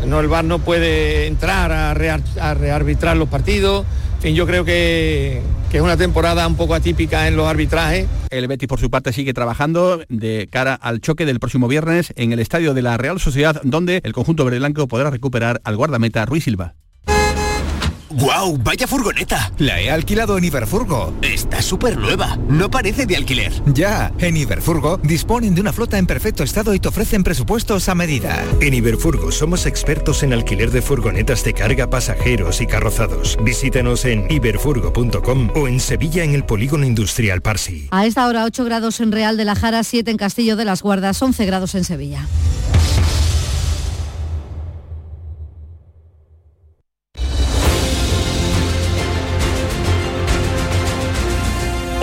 No, el VAR no puede entrar a, rear- a rearbitrar los partidos. Fin, yo creo que, que es una temporada un poco atípica en los arbitrajes. El Betis, por su parte, sigue trabajando de cara al choque del próximo viernes en el estadio de la Real Sociedad, donde el conjunto verde blanco podrá recuperar al guardameta Ruiz Silva. ¡Guau! ¡Vaya furgoneta! La he alquilado en Iberfurgo. Está súper nueva. No parece de alquiler. Ya, en Iberfurgo disponen de una flota en perfecto estado y te ofrecen presupuestos a medida. En Iberfurgo somos expertos en alquiler de furgonetas de carga, pasajeros y carrozados. Visítanos en iberfurgo.com o en Sevilla en el Polígono Industrial Parsi. A esta hora 8 grados en Real de la Jara, 7 en Castillo de las Guardas, 11 grados en Sevilla.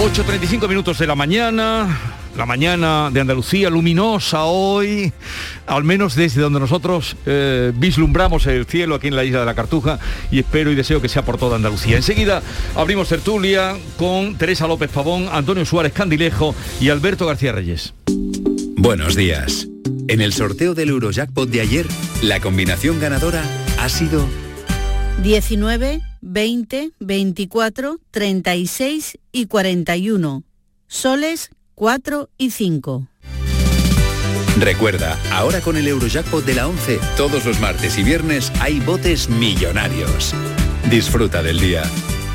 8.35 minutos de la mañana, la mañana de Andalucía, luminosa hoy, al menos desde donde nosotros eh, vislumbramos el cielo aquí en la isla de la Cartuja y espero y deseo que sea por toda Andalucía. Enseguida abrimos tertulia con Teresa López Pavón, Antonio Suárez Candilejo y Alberto García Reyes. Buenos días. En el sorteo del Eurojackpot de ayer, la combinación ganadora ha sido 19, 20, 24, 36 y 41. Soles 4 y 5. Recuerda, ahora con el Eurojackpot de la 11, todos los martes y viernes hay botes millonarios. Disfruta del día.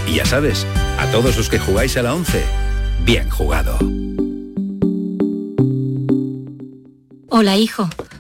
Y ya sabes, a todos los que jugáis a la 11, bien jugado. Hola, hijo.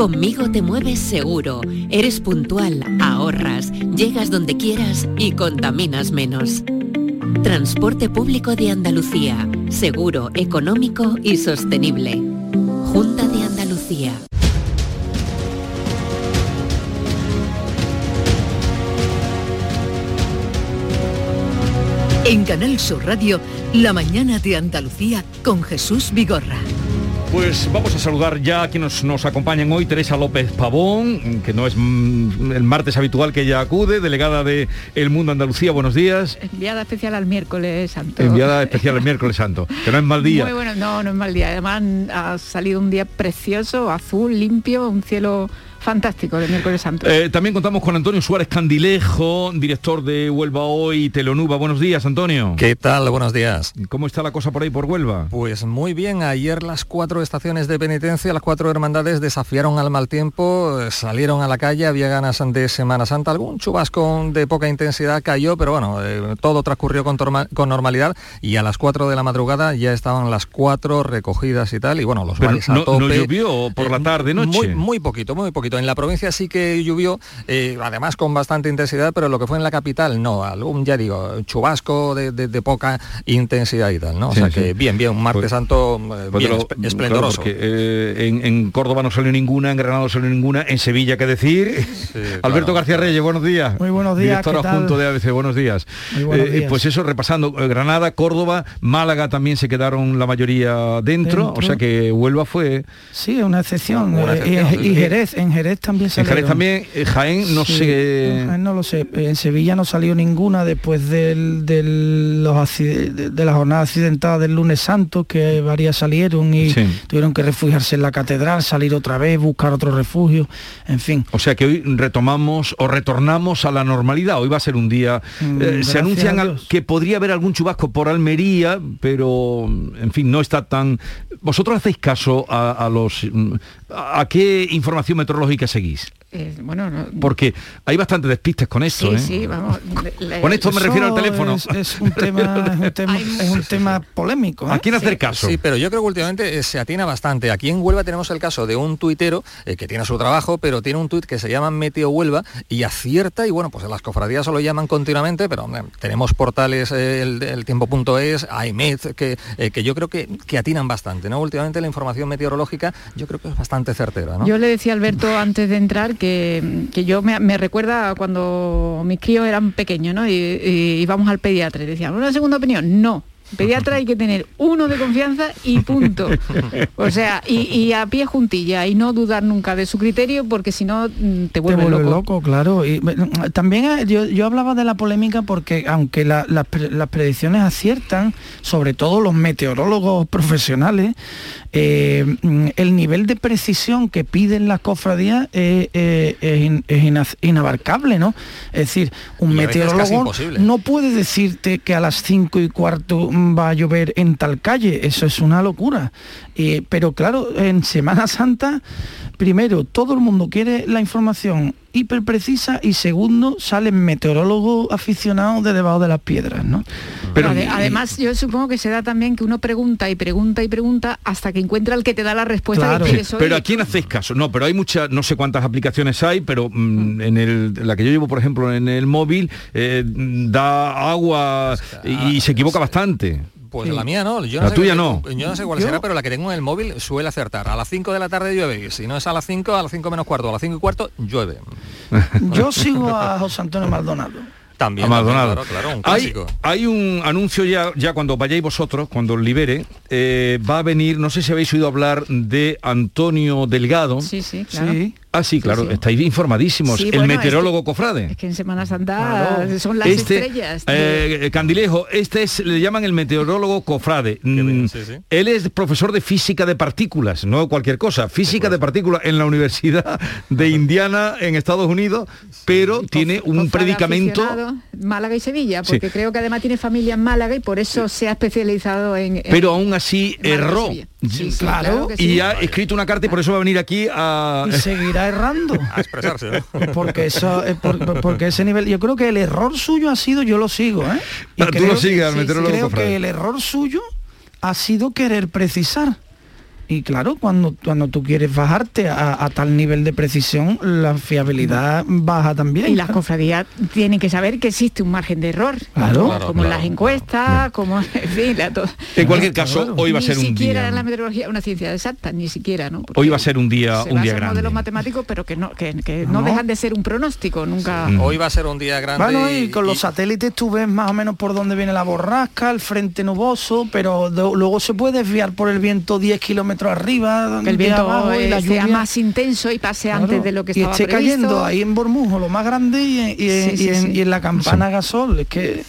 Conmigo te mueves seguro, eres puntual, ahorras, llegas donde quieras y contaminas menos. Transporte público de Andalucía, seguro, económico y sostenible. Junta de Andalucía. En Canal Sur Radio, la mañana de Andalucía con Jesús Vigorra. Pues vamos a saludar ya a quienes nos acompañan hoy, Teresa López Pavón, que no es mm, el martes habitual que ella acude, delegada de El Mundo Andalucía, buenos días. Enviada especial al miércoles santo. Enviada especial el miércoles santo, que no es mal día. Muy bueno, no, no es mal día. Además ha salido un día precioso, azul, limpio, un cielo fantástico de miércoles santo. Eh, también contamos con Antonio Suárez Candilejo, director de Huelva Hoy, Telonuba. Buenos días, Antonio. ¿Qué tal? Buenos días. ¿Cómo está la cosa por ahí por Huelva? Pues muy bien. Ayer las cuatro estaciones de penitencia, las cuatro hermandades desafiaron al mal tiempo, eh, salieron a la calle, había ganas de Semana Santa. Algún chubasco de poca intensidad cayó, pero bueno, eh, todo transcurrió con, normalidad y a las cuatro de la madrugada ya estaban las cuatro recogidas y tal. Y bueno, los Pero valles a no, llovió por la tarde, noche. Muy, muy poquito, muy poquito. En la provincia sí que llovió, eh, además con bastante intensidad, pero lo que fue en la capital, no. Algún, ya digo, chubasco de, de- de poca intensidad y tal, ¿no? O Sí, sea sí. que bien, bien, un martes Pues- santo eh, Pues bien, lo- esp- claro, esplendoroso. porque, eh, en, en Córdoba no salió ninguna, en Granada no salió ninguna, en Sevilla, ¿qué decir? Alberto García Reyes, buenos días. Muy buenos días, Director adjunto de ABC, buenos días. Muy buenos Eh, días. Pues eso, repasando, Granada, Córdoba, Málaga también se quedaron la mayoría dentro, Dentro. o sea que Huelva fue... Sí, una excepción. Una excepción. y, y Jerez, en Jerez también En salieron. Jerez también, eh, Jaén, no Sí, sé... en Jaén no lo sé. En Sevilla no salió ninguna después del, del- los de, de la jornada accidentada del lunes santo, que varias salieron y Sí. tuvieron que refugiarse en la catedral, salir otra vez, buscar otro refugio, en fin. O sea que hoy retomamos o retornamos a la normalidad. Hoy va a ser un día. Mm, eh, se anuncian al- que podría haber algún chubasco por Almería, pero en fin, no está tan. ¿Vosotros hacéis caso a, a los. mm, a qué información meteorológica meteorológica seguís? Eh, bueno, no- Porque hay bastante despistes con esto, sí, ¿eh? sí, vamos. le- Con esto me Eso refiero al teléfono. Es, es un tema, es un tema, es un tema polémico. ¿eh? ¿A quién hacer caso? Sí, pero yo creo que últimamente eh, se atina bastante. Aquí en Huelva tenemos el caso de un tuitero eh, que tiene su trabajo, pero tiene un tuit que se llama Meteo Huelva y acierta, y bueno, pues en las cofradías se lo llaman continuamente, pero tenemos portales, eh, el, el tiempo.es, AIMED, que, eh, que yo creo que, que atinan bastante, ¿no? Últimamente la información meteorológica yo creo que es bastante certera, ¿no? Yo le decía a Alberto antes de entrar que, que yo me, recuerda cuando mis críos eran pequeños, ¿no? Y, y íbamos al pediatra y decían, ¿una segunda opinión? No. Pediatra hay que tener uno de confianza y punto. O sea, y, y a pie juntilla y no dudar nunca de su criterio porque si no mm, te Te vuelve vuelve loco. loco, claro. Y mm, también eh, yo, yo hablaba de la polémica porque aunque la- las pre- las predicciones aciertan, sobre todo los meteorólogos profesionales, eh, mm, el nivel de precisión que piden las cofradías eh, eh, es, in- es ina- inabarcable, ¿no? Es decir, un meteorólogo no puede decirte que a las 5 y cuarto va a llover en tal calle, eso es una locura. Eh, pero claro, en Semana Santa, primero, todo el mundo quiere la información hiper precisa y segundo, salen meteorólogos aficionados de debajo de las piedras, ¿no? Pero ade- además yo supongo que se da también que uno pregunta y pregunta y pregunta hasta que encuentra el que te da la respuesta Claro. que quieres oír. pero ¿a quién hacéis caso? No, pero hay muchas, no sé cuántas aplicaciones hay, pero mm, en el, la que yo llevo, por ejemplo, en el móvil, eh, da agua y, y se equivoca bastante. Pues la mía no, yo La sé tuya no. Yo no sé cuál Yo- será, pero la que tengo en el móvil suele acertar. A las 5 de la tarde llueve, y si no es a las 5, a las 5 menos cuarto, a las 5 y cuarto llueve. Yo sigo a José Antonio Maldonado. También, a Maldonado. también, claro, claro, un hay, clásico. hay un anuncio ya, ya cuando vayáis vosotros, cuando os libere, eh, va a venir, no sé si habéis oído hablar de Antonio Delgado. Sí, sí, claro. Sí. Ah, sí, claro, sí. estáis informadísimos. Sí, el bueno, meteorólogo es cofrade. Es que en Semana Santa son las Este, estrellas. de- eh, Candilejo, este es, le llaman el meteorólogo cofrade. Mm, sí, sí. Él es profesor de física de partículas, no cualquier cosa, física de partículas en la Universidad de Indiana en Estados Unidos, pero tiene un Cofrade predicamento. Málaga y Sevilla, Sí. porque creo que además tiene familia en Málaga y por eso se ha especializado en... en- Pero aún así erró. Sí, sí, Claro, claro que Y sí. ha escrito una carta y por eso va a venir aquí a... Y seguirá errando. A expresarse, ¿no? Porque eso es por- por- porque ese nivel, yo creo que el error suyo ha sido, yo lo sigo, ¿eh? Y Ah, tú creo lo que- sigues al sí, meteorólogo Creo que el error suyo ha sido querer precisar. Y claro, cuando, cuando tú quieres bajarte a, a tal nivel de precisión, la fiabilidad baja también. Y las cofradías tienen que saber que existe un margen de error, Claro. como, Claro, como claro, las encuestas, como en fin, la to- En cualquier caso, Claro. hoy va a ser ni un siquiera día... la meteorología una ciencia exacta, ni siquiera, ¿no? Porque Hoy va a ser un día, se un día basa en modelos grande. matemáticos, pero que no, que, que no, No. dejan de ser un pronóstico, nunca. Hoy va a ser un día grande. Bueno, y con los satélites tú ves más o menos por dónde viene la borrasca, el frente nuboso, pero de- luego se puede desviar por el viento 10 kilómetros arriba, que el viento abajo, y eh, la sea lluvia. más intenso y pase Claro, antes de lo que y estaba esté previsto. cayendo ahí en Bormujo, lo más grande, y, en- y en, Sí, sí, y en- sí. y en la campana gasol. Es que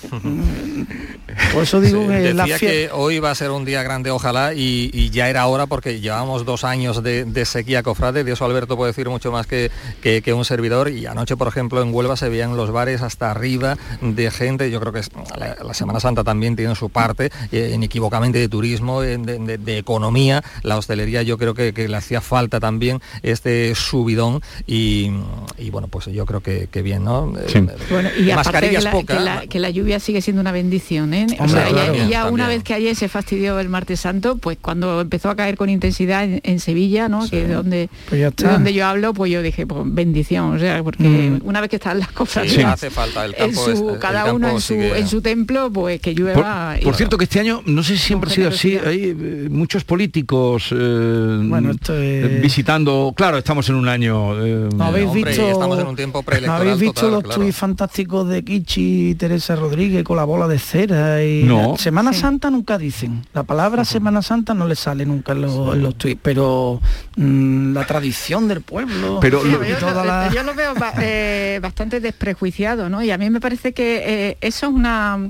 por eso digo Sí, que la decía que hoy va a ser un día grande, ojalá, y, y ya era hora porque llevamos dos años de, de sequía cofrade, de eso Alberto puede decir mucho más que, que- que un servidor, y anoche, por ejemplo, en Huelva se veían los bares hasta arriba de gente, yo creo que es- la, la Semana Santa también tiene su parte, eh, inequívocamente de turismo, en- de, de- de economía, la hostelería yo creo que, que le hacía falta también este subidón, y, y bueno, pues yo creo que, que bien, ¿no? Eh, Bueno, y aparte mascarillas que la, poca, que, la, que la lluvia sigue siendo una bendición, ¿eh? O Hombre, sea, ya- claro. y ya También, una vez que ayer se fastidió el martes santo, pues cuando empezó a caer con intensidad en, en Sevilla, ¿no? Que es donde, Pues donde yo hablo, pues yo dije, pues bendición, o sea, porque Mm. una vez que están las cosas Sí, hace falta el en su- es- el cada campo uno en su, en su templo, pues que llueva. y- Por cierto, que este año, no sé si siempre ha sido así, hay eh, muchos políticos eh, Bueno, esto es- eh, visitando, claro, estamos en un año... eh, ¿No habéis hombre, visto, estamos en un tiempo ¿no habéis visto total, los claro. tuits fantásticos de Kichi y Teresa Rodríguez con la bola de cera? Y No. Semana Santa nunca dicen. La palabra Semana Santa no le sale nunca en los, en los tuits, pero mm, la tradición del pueblo Pero Sí, lo- y yo, toda lo, la- yo lo veo ba- eh, bastante desprejuiciado, ¿no? Y a mí me parece que eh, eso es una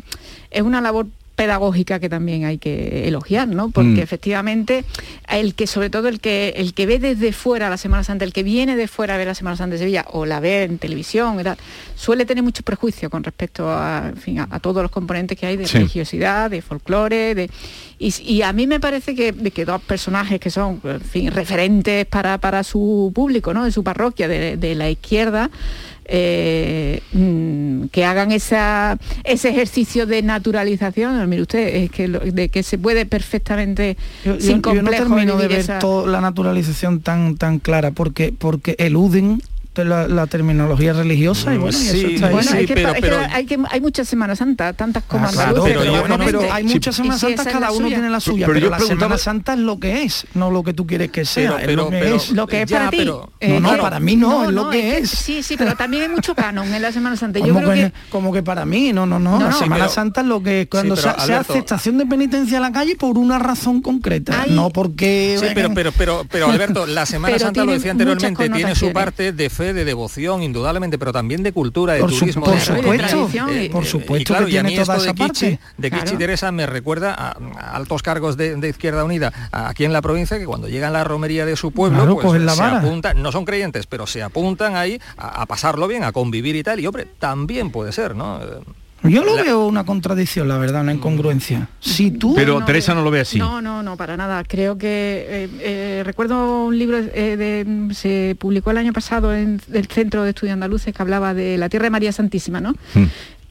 es una labor pedagógica que también hay que elogiar, ¿no? Porque Mm. efectivamente el que sobre todo el que el que ve desde fuera la Semana Santa, el que viene de fuera a ver la Semana Santa de Sevilla o la ve en televisión, y tal, suele tener mucho prejuicio con respecto a, en fin, a, a todos los componentes que hay de Sí. religiosidad, de folclore, de y, y a mí me parece que, que dos personajes que son, en fin, referentes para, para su público, ¿no? De su parroquia, de, de la izquierda, eh, mm, que hagan esa, ese ejercicio de naturalización, mire usted, es que lo- de que se puede perfectamente Yo, sin yo no complejo termino de ver esa- toda la naturalización tan tan clara porque porque eluden de la, la terminología religiosa y bueno, y eso Sí, está ahí. Bueno, es que pa- es que hay, que, hay muchas Semanas Santas, tantas como Ah, claro, pero, bueno, pero hay muchas si Semanas Santas, cada uno suya. tiene la suya, Pero pero, yo la preguntaba- Semana Santa es lo que es, no lo que tú quieres que sea, Pero- es pero- lo que pero- es. lo que es Ya, para ti. pero- Eh, no, no, para mí no, es lo que que- es. Sí, sí, pero también hay mucho canon en la Semana Santa. Yo Como creo que, que como que para mí, no, no, no. No, la no. Semana pero- Santa es lo que es cuando pero, se, hace estación de penitencia en la calle por una razón concreta, no porque Sí, pero, pero, pero, pero Alberto, la Semana Pero Santa, lo decía anteriormente, tiene su parte de fe, de devoción, indudablemente, pero también de cultura, de Por su- turismo. por de- supuesto, de- por eh, supuesto y claro, que y a mí toda esto esa de Kichi, parte. de Kichi Claro. Teresa me recuerda a, a altos cargos de, de Izquierda Unida aquí en la provincia que cuando llegan a la romería de su pueblo, Claro, pues la se apuntan, no son creyentes, pero se apuntan ahí a, a pasarlo bien, a convivir y tal, y hombre, también puede ser, ¿no? Yo lo La- veo una contradicción, la verdad, una incongruencia. Si tú Pero no, Teresa no lo ve así. No, no, no, para nada. Creo que eh, eh, recuerdo un libro eh, de, se publicó el año pasado en el Centro de Estudios Andaluces que hablaba de la Tierra de María Santísima, ¿no? Mm.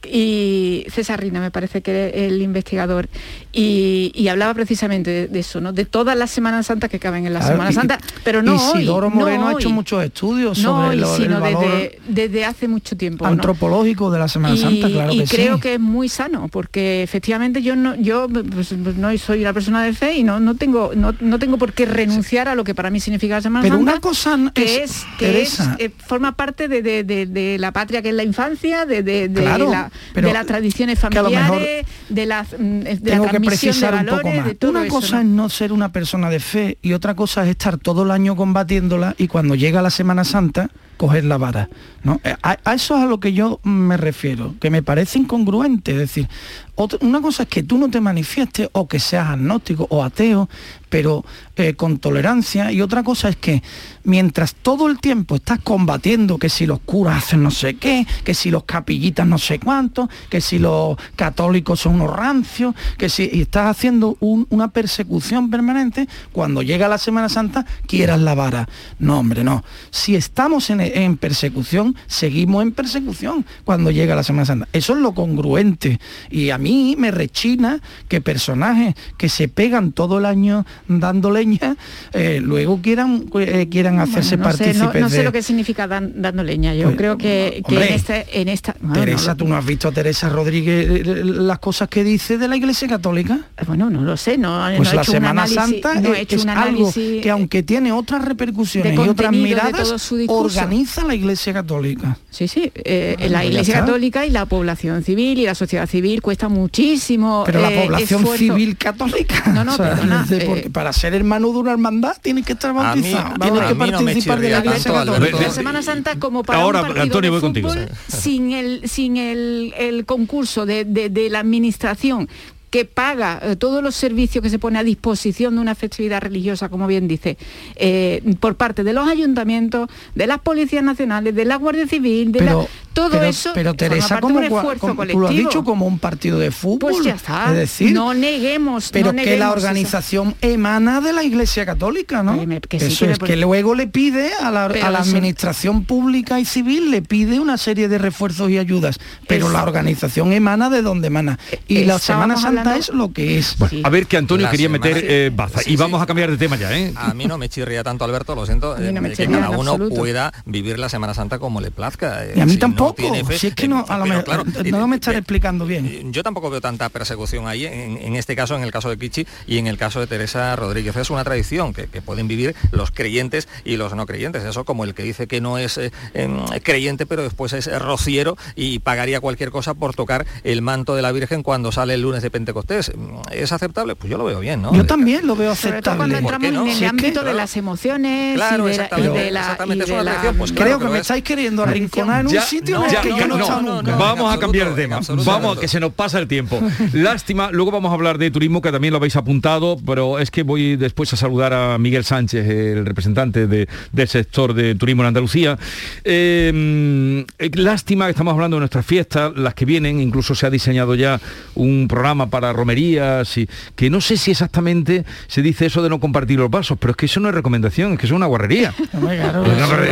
Y César Rina me parece que era el investigador. Y, y hablaba precisamente de, de eso no de todas las Semanas Santas que caben en la Claro, Semana y- Santa pero no Isidoro hoy, Moreno no ha hecho muchos estudios no sobre hoy, lo- sino el valor desde, desde hace mucho tiempo ¿no? antropológico de la Semana y, Santa, claro y que creo sí. que es muy sano porque efectivamente yo no yo pues, pues, no soy una persona de fe y no, no tengo no, no tengo por qué renunciar a lo que para mí significa la Semana Pero Santa una cosa que es- es que es, eh, forma parte de, de- de- la patria que es la infancia de Claro, la- pero de las tradiciones familiares de las mm, de la Tengo que transmisión de precisar un valores poco más. de todo Una eso, cosa ¿no? es no ser una persona de fe y otra cosa es estar todo el año combatiéndola y cuando llega la Semana Santa coger la vara. ¿no? Eh, A, eso es a lo que yo me refiero, que me parece incongruente. Es decir, otra- una cosa es que tú no te manifiestes o que seas agnóstico o ateo, pero eh, con tolerancia, y otra cosa es que mientras todo el tiempo estás combatiendo que si los curas hacen no sé qué, que si los capillitas no sé cuánto, que si los católicos son unos rancios, que si estás haciendo un- una persecución permanente, cuando llega la Semana Santa quieras la vara. No, hombre, no. Si estamos en, en persecución, seguimos en persecución cuando llega la Semana Santa. Eso es lo congruente. Y a mí me rechina que personajes que se pegan todo el año dando leña, eh, luego quieran, eh, quieran hacerse Bueno, no sé, partícipes no, no sé de- lo que significa dan- dando leña yo Pues, creo que, en, este, en esta bueno, Teresa, no, ¿tú no has visto a Teresa Rodríguez eh, las cosas que dice de la Iglesia Católica? Bueno, no lo sé, no, Pues no he la un Semana análisis- Santa no he es, hecho es un algo que aunque tiene otras repercusiones y otras miradas, discurso. Organiza la Iglesia Católica. Sí, sí, eh, la ya Iglesia. Católica y la población civil y la sociedad civil cuesta muchísimo. Pero la eh, población esfuerzo. civil católica. No, no, o sea, perdona, eh, porque para ser hermano de una hermandad tienes que estar bautizado, tienes que mí no participar de la Iglesia Católica. La Semana Santa como para Ahora, un partido Antonio, de voy contigo, sin el sin el, el concurso de, de- de la administración que paga eh, todos los servicios que se pone a disposición de una festividad religiosa, como bien dice, eh, por parte de los ayuntamientos, de las policías nacionales, de la Guardia Civil, de la- todo pero- eso pero Teresa, como, un esfuerzo como- tú colectivo. lo has dicho como un partido de fútbol. Pues ya está. Es decir, no neguemos. pero no que la organización emana de la Iglesia Católica, ¿no? que sí, Eso es que luego le pide a la, a administración pública y civil, le pide una serie de refuerzos y ayudas, pero la organización emana de donde emana. Y la Semana Santa hablando- es lo que es. A ver que Antonio La quería semana- meter eh, baza. y vamos a cambiar de tema ya, ¿eh? A mí no me chirría tanto, Alberto, lo siento, mí no eh, me que cada uno absoluto. pueda vivir la Semana Santa como le plazca. Y a mí si no tampoco, fe, si es que eh, no, a lo mejor, claro, no me estaré eh, explicando bien. Yo tampoco veo tanta persecución ahí, en, en este caso, en el caso de Kichi y en el caso de Teresa Rodríguez. Es una tradición que, que pueden vivir los creyentes y los no creyentes. Eso como el que dice que no es eh, em, creyente, pero después es rociero y pagaría cualquier cosa por tocar el manto de la Virgen cuando sale el lunes de Pentecostés Pentecostés. ¿Es aceptable? Pues yo lo veo bien, ¿no? Yo también lo veo aceptable. cuando entramos en el ámbito de las emociones claro, y de la, y de la, exactamente, y de la- pues Creo que me estáis queriendo arrinconar en un Ya, sitio no, en el ya, que yo no, he no, estado no, nunca. Vamos a cambiar de tema. Vamos, que se nos pasa el tiempo. Lástima, luego vamos a hablar de turismo, que también lo habéis apuntado, pero es que voy después a saludar a Miguel Sánchez, el representante de- del sector de turismo en Andalucía. Eh, lástima que estamos hablando de nuestras fiestas, las que vienen, incluso se ha diseñado ya un programa para romerías, y que no sé si exactamente se dice eso de no compartir los vasos, pero es que eso no es recomendación, es que eso es una guarrería. Claro, no, pero-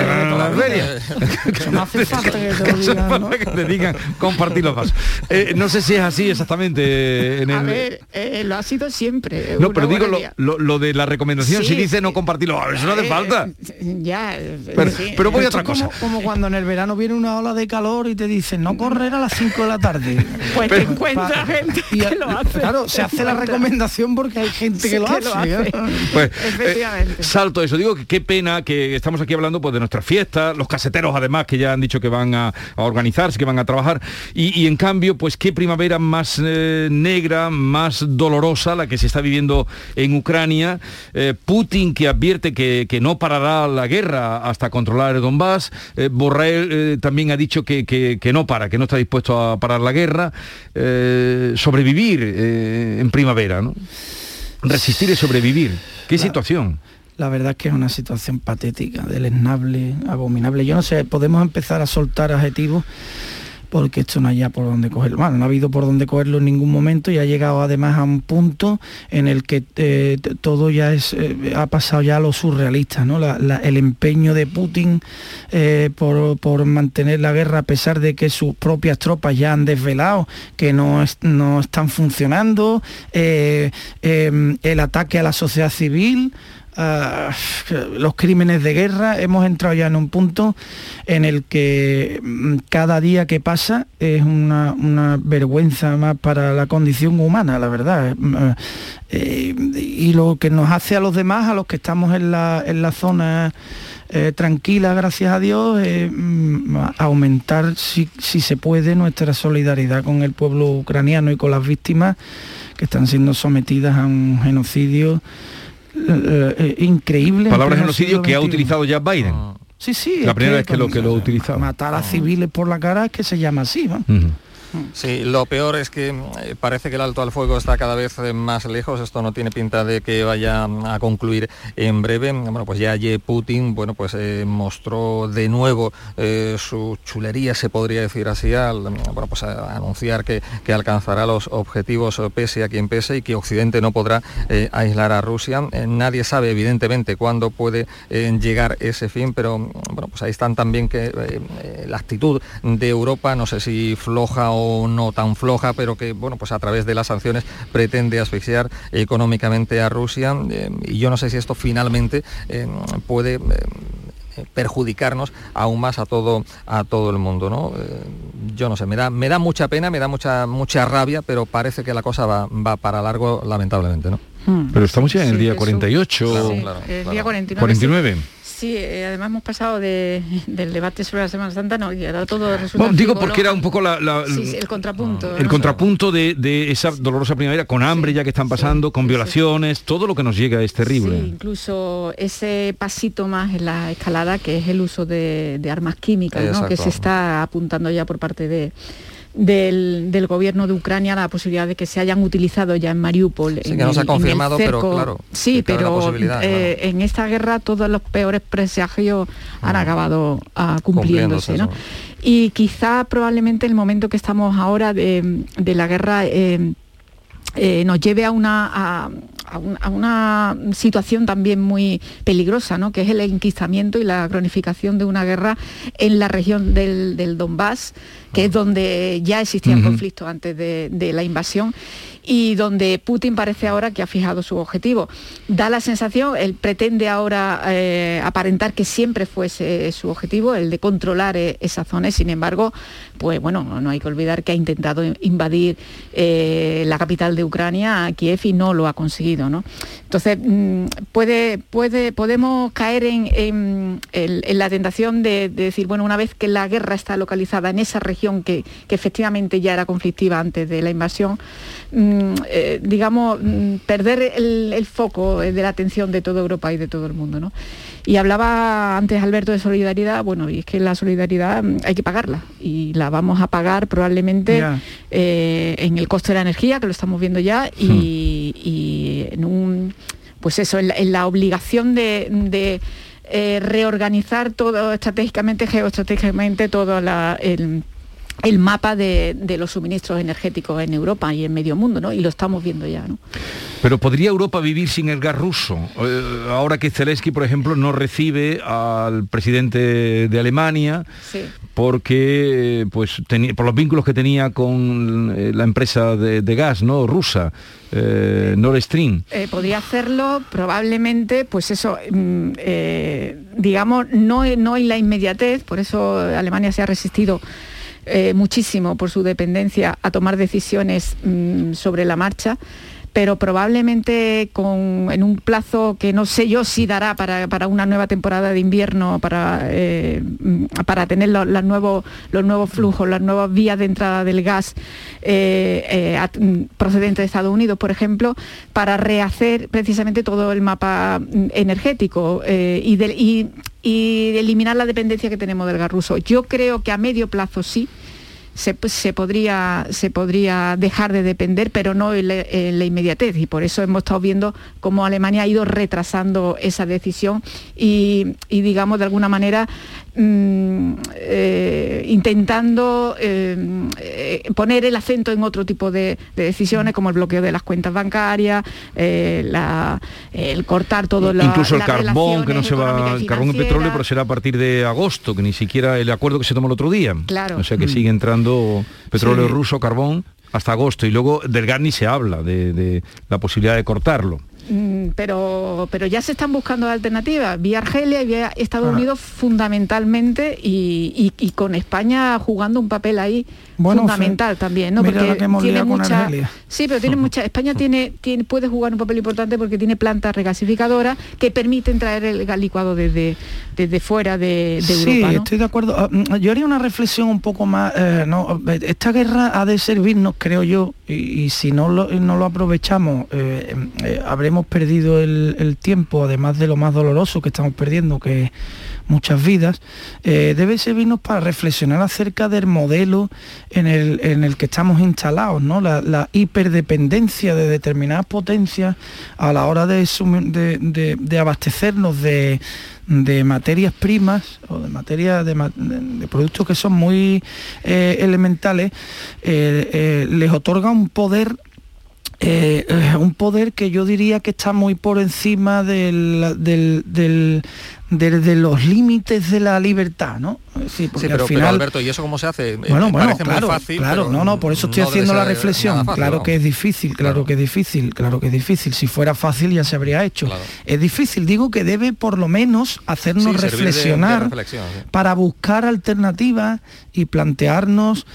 que te digan, para compartir los vasos. Eh, no sé si es así exactamente en A el... ver, eh, lo ha sido siempre. no, pero digo lo, guarrería. lo- lo de la recomendación, si dice no compartir los vasos, eso no hace Eh, falta. Ya, eh, Pero- sí. pero voy a otra cosa. Como, como cuando en el verano viene una ola de calor y te dicen no correr a las 5 de la tarde. Pues te encuentras gente y a- que lo hace. Claro, se hace la recomendación porque hay gente Sí, que lo que hace. lo hace. ¿eh? Pues, Efectivamente. eh, salto eso, digo que qué pena que estamos aquí hablando pues de nuestras fiestas, los caseteros además que ya han dicho que van a, a organizarse, que van a trabajar, y, y en cambio, pues qué primavera más eh, negra, más dolorosa la que se está viviendo en Ucrania. Eh, Putin que advierte que, que no parará la guerra hasta controlar el Donbass. Eh, Borrell eh, también ha dicho que, que- que no para, que no está dispuesto a parar la guerra. Eh, sobrevivir eh, en primavera, ¿no? Resistir y sobrevivir. ¿Qué situación? La verdad es que es una situación patética, deleznable, abominable. Yo no sé, podemos empezar a soltar adjetivos porque esto no hay ya por dónde cogerlo. Bueno, no ha habido por dónde cogerlo en ningún momento y ha llegado además a un punto en el que eh, todo ya es, eh, ha pasado ya a lo surrealista, ¿no? El empeño de Putin eh, por, por mantener la guerra a pesar de que sus propias tropas ya han desvelado que no, es- no están funcionando, eh, el ataque a la sociedad civil, ah, los crímenes de guerra, hemos entrado ya en un punto en el que mm, cada día que pasa es una, vergüenza más para la condición humana, la verdad. Mm, eh, y lo que nos hace a los demás, a los que estamos en la, en la zona eh, tranquila, gracias a Dios, eh, aumentar, si, si se puede, nuestra solidaridad con el pueblo ucraniano y con las víctimas que están siendo sometidas a un genocidio eh, eh, increíble. Palabra genocidio que ha utilizado ya Biden. Sí, sí. La primera vez que lo que lo utilizado. Matar a civiles por la cara es que se llama así, ¿no? Sí, lo peor es que eh, parece que el alto al fuego está cada vez eh, más lejos. Esto no tiene pinta de que vaya mm, a concluir en breve. Bueno, pues ya Putin, bueno, pues eh, mostró de nuevo su chulería, se podría decir así, al mm, pues anunciar que, alcanzará los objetivos pese a quien pese y que Occidente no podrá aislar a Rusia. Nadie sabe, evidentemente, cuándo puede llegar ese fin, pero mm, bueno, pues ahí están también que la actitud de Europa, no sé si floja o no tan floja, pero que bueno, pues a través de las sanciones pretende asfixiar económicamente a Rusia eh, y yo no sé si esto finalmente eh, puede eh, perjudicarnos aún más a todo a todo el mundo no Eh, yo no sé me da me da mucha pena me da mucha mucha rabia pero parece que la cosa va, va para largo lamentablemente no Pero estamos ya en el Sí, día Jesús. 48. Sí, el día 49. 49. Sí, eh, además hemos pasado de- del debate sobre la Semana Santa, no, y ahora todo resulta Bueno, digo porque era un poco la, la- Sí, sí, el contrapunto. el ¿no? contrapunto de, de esa dolorosa primavera, con hambre ya que están pasando, con violaciones, todo lo que nos llega es terrible. Sí, incluso ese pasito más en la escalada que es el uso de, de armas químicas, ¿no? que se está apuntando ya por parte de del, del gobierno de Ucrania la posibilidad de que se hayan utilizado ya en Mariupol. Sí, en que no se ha confirmado, pero claro, Sí, pero eh, en esta guerra todos los peores presagios han acabado ah, cumpliéndose. Cumpliéndose, ¿no? Y quizá probablemente el momento que estamos ahora de, de la guerra eh, eh, nos lleve a una, a, a un- a una situación también muy peligrosa, ¿no? que es el enquistamiento y la cronificación de una guerra en la región del, del Donbass, que es donde ya existían Ujú. conflictos antes de, de la invasión y donde Putin parece ahora que ha fijado su objetivo. Da la sensación, él pretende ahora eh, aparentar que siempre fuese su objetivo, el de controlar eh, esa zona, y sin embargo, pues bueno, no, no hay que olvidar que ha intentado invadir eh, la capital de Ucrania, Kiev, y no lo ha conseguido. Entonces, mm, puede, puede, podemos caer en, la tentación de, decir, bueno, una vez que la guerra está localizada en esa región que, efectivamente ya era conflictiva antes de la invasión, mm, eh, digamos, mm, perder el, el, foco de la atención de toda Europa y de todo el mundo, ¿no? Y hablaba antes Alberto de solidaridad, bueno, y es que la solidaridad mm, hay que pagarla y la vamos a pagar probablemente eh, en el coste de la energía, que lo estamos viendo ya, y, hmm. en un, pues eso, en la, obligación de, eh, reorganizar todo estratégicamente, geoestratégicamente, todo el el mapa de, los suministros energéticos en Europa y en medio mundo, ¿no? Y lo estamos viendo ya, ¿no? Pero ¿podría Europa vivir sin el gas ruso? Eh, ahora que Zelensky, por ejemplo, no recibe al presidente de Alemania porque, pues, por los vínculos que tenía con eh, la empresa de, gas, ¿no? Rusa. Eh, Nord Stream. podría hacerlo probablemente, pues eso, mm, digamos, no, no en la inmediatez, por eso Alemania se ha resistido eh, muchísimo por su dependencia a tomar decisiones mm, sobre la marcha pero probablemente en un plazo que no sé yo si dará para, una nueva temporada de invierno, para, eh, para tener los, nuevos, los nuevos flujos, las nuevas vías de entrada del gas eh, procedente de Estados Unidos, por ejemplo, para rehacer precisamente todo el mapa mm, energético y, y eliminar la dependencia que tenemos del gas ruso. Yo creo que a medio plazo sí, se, podría, se podría dejar de depender, pero no en la, inmediatez. Y por eso hemos estado viendo cómo Alemania ha ido retrasando esa decisión y, y digamos, de alguna manera Mm, eh, intentando eh, eh, poner el acento en otro tipo de, decisiones como el bloqueo de las cuentas bancarias, el cortar todo la, incluso el carbón que no se va el carbón y petróleo pero será a partir de agosto que ni siquiera el acuerdo que se tomó el otro día claro o sea que mm. sigue entrando petróleo ruso carbón hasta agosto. Y luego del gas ni se habla de la posibilidad de cortarlo pero, pero ya se están buscando alternativas, vía Argelia y vía Estados Unidos fundamentalmente y, con España jugando un papel ahí fundamental también, ¿no? porque tiene mucha, sí, pero tiene mucha. España tiene, tiene, puede jugar un papel importante porque tiene plantas regasificadoras que permiten traer el gas licuado desde, desde fuera de, de sí, estoy de acuerdo. Ah, mm, yo haría una reflexión un poco más. Eh, no, esta guerra ha de servirnos, creo yo, y, si no lo, no lo aprovechamos, eh, eh, habremos perdido el, tiempo, además de lo más doloroso que estamos perdiendo, que muchas vidas, eh, debe servirnos para reflexionar acerca del modelo en el, en el que estamos instalados, ¿no? la, hiperdependencia de determinadas potencias a la hora de, de, abastecernos de, materias primas o de materias de, productos que son muy eh, elementales, eh, les otorga un poder un poder que yo diría que está muy por encima del, del, de, los límites de la libertad, ¿no? Sí, pero, al final... Alberto, ¿y eso cómo se hace? Bueno, bueno, claro, fácil, claro, no, no, por eso estoy haciendo la reflexión. claro que es difícil, claro, que es difícil, claro que es difícil. Si fuera fácil ya se habría hecho. Es difícil, digo que debe por lo menos hacernos reflexionar para buscar alternativas y plantearnos.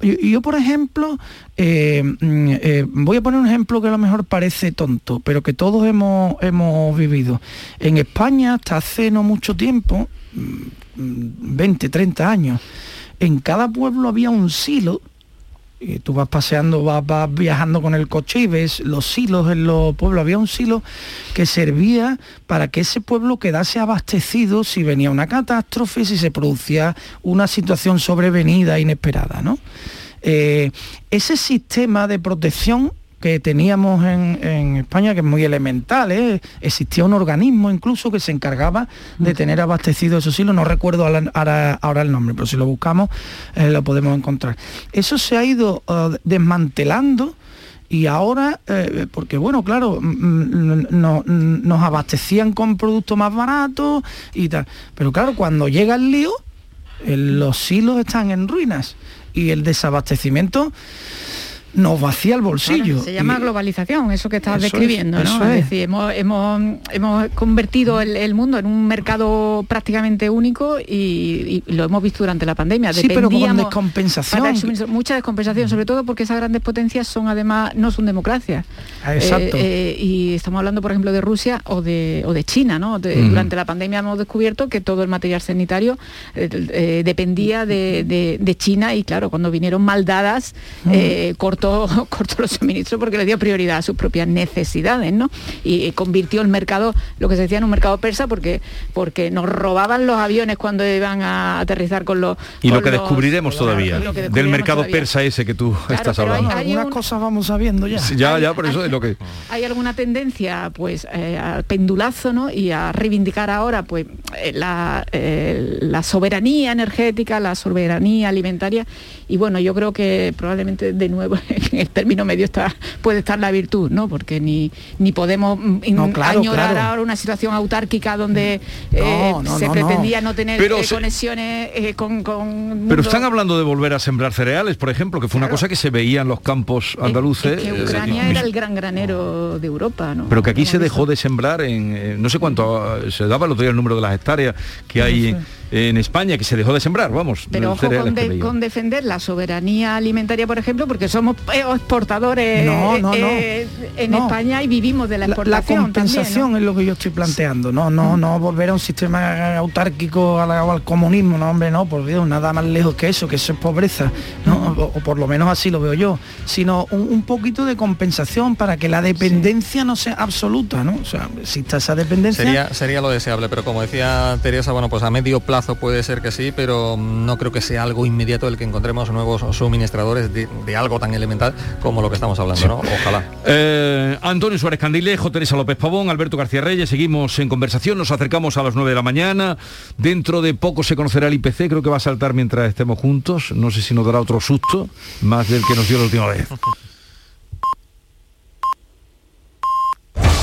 Y yo, por ejemplo, eh, mm, eh, voy a poner un ejemplo que a lo mejor parece tonto, pero que todos hemos, hemos vivido. En España hasta hace mucho tiempo, 20, mm, 30 años, en cada pueblo había un silo y tú vas paseando, vas, viajando con el coche y ves los silos en los pueblos. Había un silo que servía para que ese pueblo quedase abastecido si venía una catástrofe, si se producía una situación sobrevenida inesperada. ¿no? Eh, ese sistema de protección que teníamos en, España, que es muy elemental, ¿eh? existía un organismo incluso que se encargaba de tener abastecido esos hilos, no recuerdo ahora, el nombre, pero si lo buscamos eh, lo podemos encontrar. Eso se ha ido uh, desmantelando y ahora, eh, porque bueno, claro, mm, mm, nos abastecían con productos más baratos y tal, pero claro, cuando llega el lío, los hilos están en ruinas y el desabastecimiento nos vacía el bolsillo. se llama Y- globalización, eso que estás Eso es, describiendo, ¿no? Es es. decir, hemos, hemos, hemos convertido el, el mundo en un mercado prácticamente único y, y lo hemos visto durante la pandemia. Sí, pero con descompensación. mucha descompensación, sobre todo porque esas grandes potencias son además, no son democracias. Ah, exacto. Eh, eh, y estamos hablando, por ejemplo, de Rusia o de, o de China, ¿no? De-. Durante la pandemia hemos descubierto que todo el material sanitario eh, dependía de, de- de China y claro, cuando vinieron mal dadas, eh, cortó, cortó los suministros porque le dio prioridad a sus propias necesidades, ¿no? Y, convirtió el mercado, lo que se decía en un mercado persa, porque, porque nos robaban los aviones cuando iban a aterrizar con los... Y lo que los- descubriremos todavía, lo que del mercado todavía. persa ese que tú estás hay- hablando. hay Algunas un- cosas vamos sabiendo ya. Sí, ya, ya, por eso es lo que... hay alguna tendencia pues eh, al pendulazo ¿no? y a reivindicar ahora pues eh, la, eh, la soberanía energética, la soberanía alimentaria y bueno, yo creo que probablemente de nuevo en el término medio está, puede estar la virtud, ¿no? Porque ni, ni podemos mm, in- No, claro, añorar claro. ahora una situación autárquica donde eh, No, no, se pretendía no, tener Pero eh, se- conexiones eh, con, con Pero están hablando de volver a sembrar cereales, por ejemplo, que fue una cosa que se veía en los campos andaluces. que eh, Ucrania era el gran granero de Europa, ¿no? Pero que aquí se dejó de sembrar en, eh, no sé cuánto, eh, se daba el otro día el número de las hectáreas que hay en, en España, que se dejó de sembrar, vamos. Pero ojo con, de- defender la soberanía alimentaria, por ejemplo, porque somos eh, exportadores No, no, no. eh, en No. España y vivimos de la La, la exportación. compensación también, es lo que yo estoy planteando, no, no, no volver a un sistema autárquico al comunismo, no hombre, no, por Dios, nada más lejos que eso, que eso es pobreza, ¿no? o, o por lo menos así lo veo yo, sino un, un poquito de compensación para que la dependencia no sea absoluta, ¿no? O sea, exista esa dependencia. Sería, sería lo deseable, pero como decía Teresa, bueno, pues a medio plazo puede ser que sí, pero no creo que sea algo inmediato el que encontremos nuevos suministradores de, de algo tan elemental como lo que estamos hablando, ¿no? Ojalá. Eh, Antonio Suárez Candilejo, Teresa López Pavón, Alberto García Reyes, seguimos en conversación, nos acercamos a las 9 de la mañana, dentro de poco se conocerá el IPC, creo que va a saltar mientras estemos juntos, no sé si nos dará otro susto, más del que nos dio la última vez.